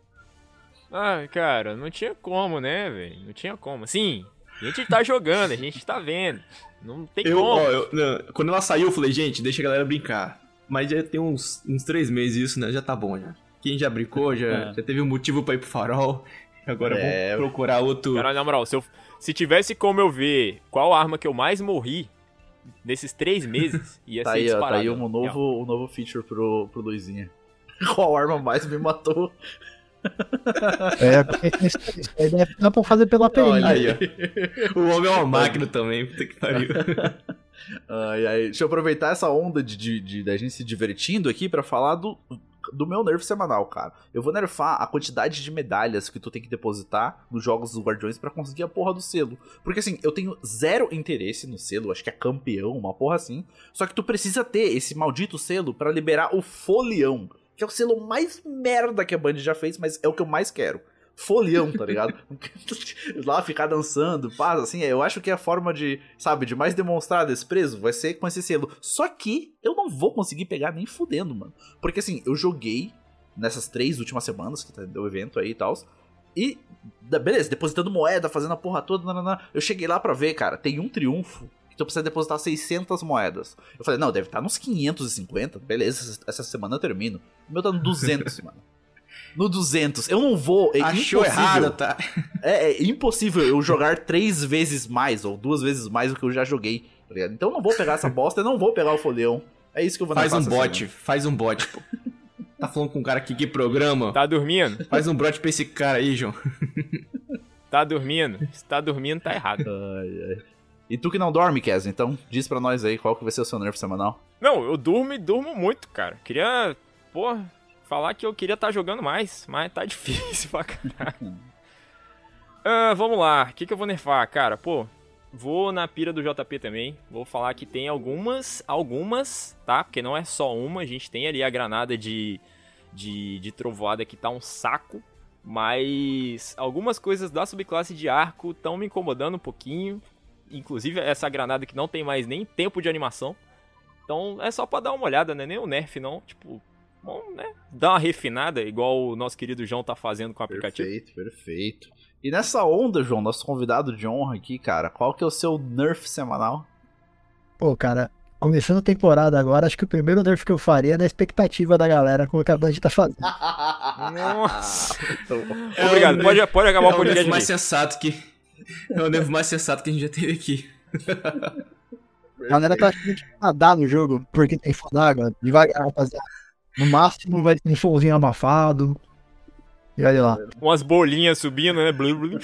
Ah, cara, não tinha como, né, velho? Não tinha como. Sim, a gente tá jogando, a gente tá vendo. Não tem Eu, como. ó, eu- não, quando ela saiu, eu falei, gente, deixa a galera brincar. Mas já tem uns, uns três meses isso, né? Já tá bom, já. Quem já brincou, já, É. já teve um motivo pra ir pro farol. Agora É. vamos procurar outro. Cara, na moral, se, eu, se tivesse como eu ver qual arma que eu mais morri nesses três meses, ia Tá ser aí, ó, disparado. tá aí um novo, um novo feature pro, pro Luizinha. Qual arma mais me matou? É, isso, aí deve- dá pra fazer pela perícia. Aí, ó. O homem é uma máquina também, puta que pariu. Ai, ai. Deixa eu aproveitar essa onda de, de, de- da gente se divertindo aqui pra falar do, do meu nerf semanal, cara. Eu vou nerfar a quantidade de medalhas que tu tem que depositar nos jogos dos Guardiões pra conseguir a porra do selo. Porque assim, eu tenho zero interesse no selo, acho que é campeão, uma porra assim. Só que tu precisa ter esse maldito selo pra liberar o folião, que é o selo mais merda que a Band já fez, mas é o que eu mais quero. Folião, tá ligado? Lá ficar dançando, paz, assim, eu acho que a forma de, sabe, de mais demonstrar desprezo vai ser com esse selo. Só que eu não vou conseguir pegar nem fudendo, mano. Porque assim, eu joguei nessas três últimas semanas que tá do evento aí e tal. E, beleza, depositando moeda, fazendo a porra toda, nananã. eu cheguei lá pra ver, cara, tem um triunfo que tu precisa depositar 600 moedas. Eu falei, não, deve estar nos 550, beleza, essa, essa semana eu termino. O meu tá no 200, mano. No 200. Eu não vou. É Achou impossível. errado, tá? É, é impossível eu jogar três vezes mais, ou duas vezes mais do que eu já joguei, tá ligado? Então eu não vou pegar essa bosta, eu não vou pegar o folião. É isso que eu vou Faz um bot, faz um bot, pô. Tá falando com um cara aqui que programa? Tá dormindo? Faz um bot pra esse cara aí, João. Tá dormindo? Se tá dormindo, tá errado. Ai, ai. E tu que não dorme, Kes, então diz pra nós aí qual que vai ser o seu nerf semanal. Não, eu durmo e durmo muito, cara. Queria, porra, falar que eu queria estar jogando mais, mas tá difícil pra caralho. Ah, vamos lá, o que, que eu vou nerfar, cara? Pô, vou na pira do JP também. Vou falar que tem algumas, algumas, tá? Porque não é só uma, a gente tem ali a granada de, de, de trovoada que tá um saco. Mas algumas coisas da subclasse de arco estão me incomodando um pouquinho. Inclusive essa granada que não tem mais nem tempo de animação. Então é só pra dar uma olhada, né? Nem o nerf não, tipo, bom, né? Dar uma refinada, igual o nosso querido João tá fazendo com o aplicativo. Perfeito, perfeito. E nessa onda, João, nosso convidado de honra aqui, cara, qual que é o seu nerf semanal? Pô, cara, começando a temporada agora, acho que o primeiro nerf que eu faria é na expectativa da galera com o que a Band tá fazendo. Nossa! É Obrigado, o pode, pode acabar é o o podcast mais sensato que. É o nerf mais sensato que a gente já teve aqui. A galera tá achando de nadar no jogo, porque tem foda água. Devagar, rapaziada. No máximo vai ter um solzinho abafado. E olha lá. Umas bolinhas subindo, né? Blu, blu.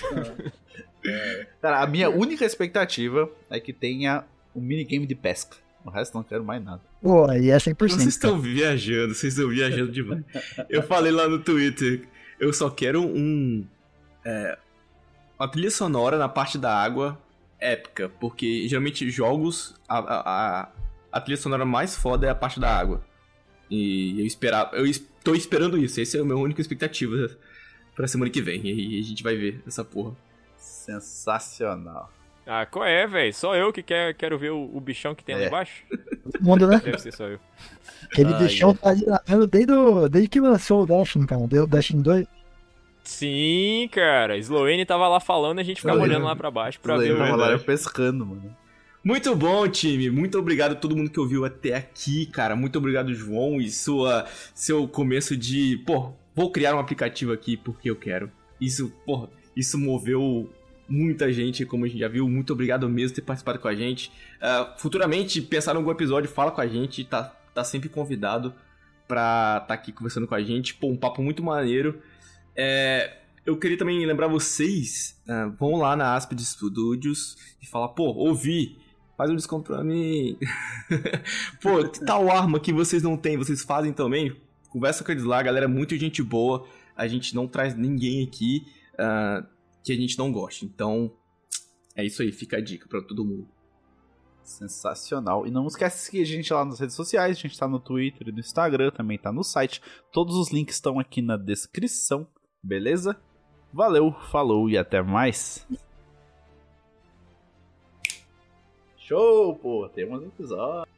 Cara, a minha única expectativa é que tenha um minigame de pesca. O resto não quero mais nada. Pô, aí é 100%. Vocês estão viajando, vocês estão viajando demais. Eu falei lá no Twitter, eu só quero um. é, uma trilha sonora na parte da água épica, porque geralmente jogos, a, a, a, a trilha sonora mais foda é a parte da água. E eu esperava, eu es- tô esperando isso, essa é a minha única expectativa pra semana que vem, e a gente vai ver essa porra. Sensacional. Ah, qual é, velho? Só eu que quer, quero ver o, o bichão que tem lá É. embaixo? Todo mundo, né? Deve ser só eu. Aquele Ai, bichão ai. tá desde, o- desde que lançou o Destiny, cara. Deu o Destiny 2. Sim, cara. Sloane tava lá falando e a gente ficava Sloane. olhando lá pra baixo pra aí ver o. tava lá verdade. eu pescando, mano. Muito bom, time. Muito obrigado a todo mundo que ouviu até aqui, cara. Muito obrigado, João, e sua seu começo de, pô, vou criar um aplicativo aqui porque eu quero. Isso, pô, isso moveu muita gente, como a gente já viu. Muito obrigado mesmo por ter participado com a gente. Uh, futuramente, pensar em algum episódio, fala com a gente. Tá, tá sempre convidado pra estar tá aqui conversando com a gente. Pô, um papo muito maneiro. É, eu queria também lembrar vocês, uh, vão lá na Aspid Studios e falar, pô, ouvi, faz um desconto pra mim. Pô, que tal arma que vocês não têm, vocês fazem também? Conversa com eles lá, galera é muito gente boa. A gente não traz ninguém aqui uh, que a gente não goste. Então, é isso aí, fica a dica para todo mundo. Sensacional. E não esquece seguir a gente lá nas redes sociais. A gente tá no Twitter e no Instagram, também tá no site. Todos os links estão aqui na descrição, beleza? Valeu, falou e até mais. Show, pô, temos episódio.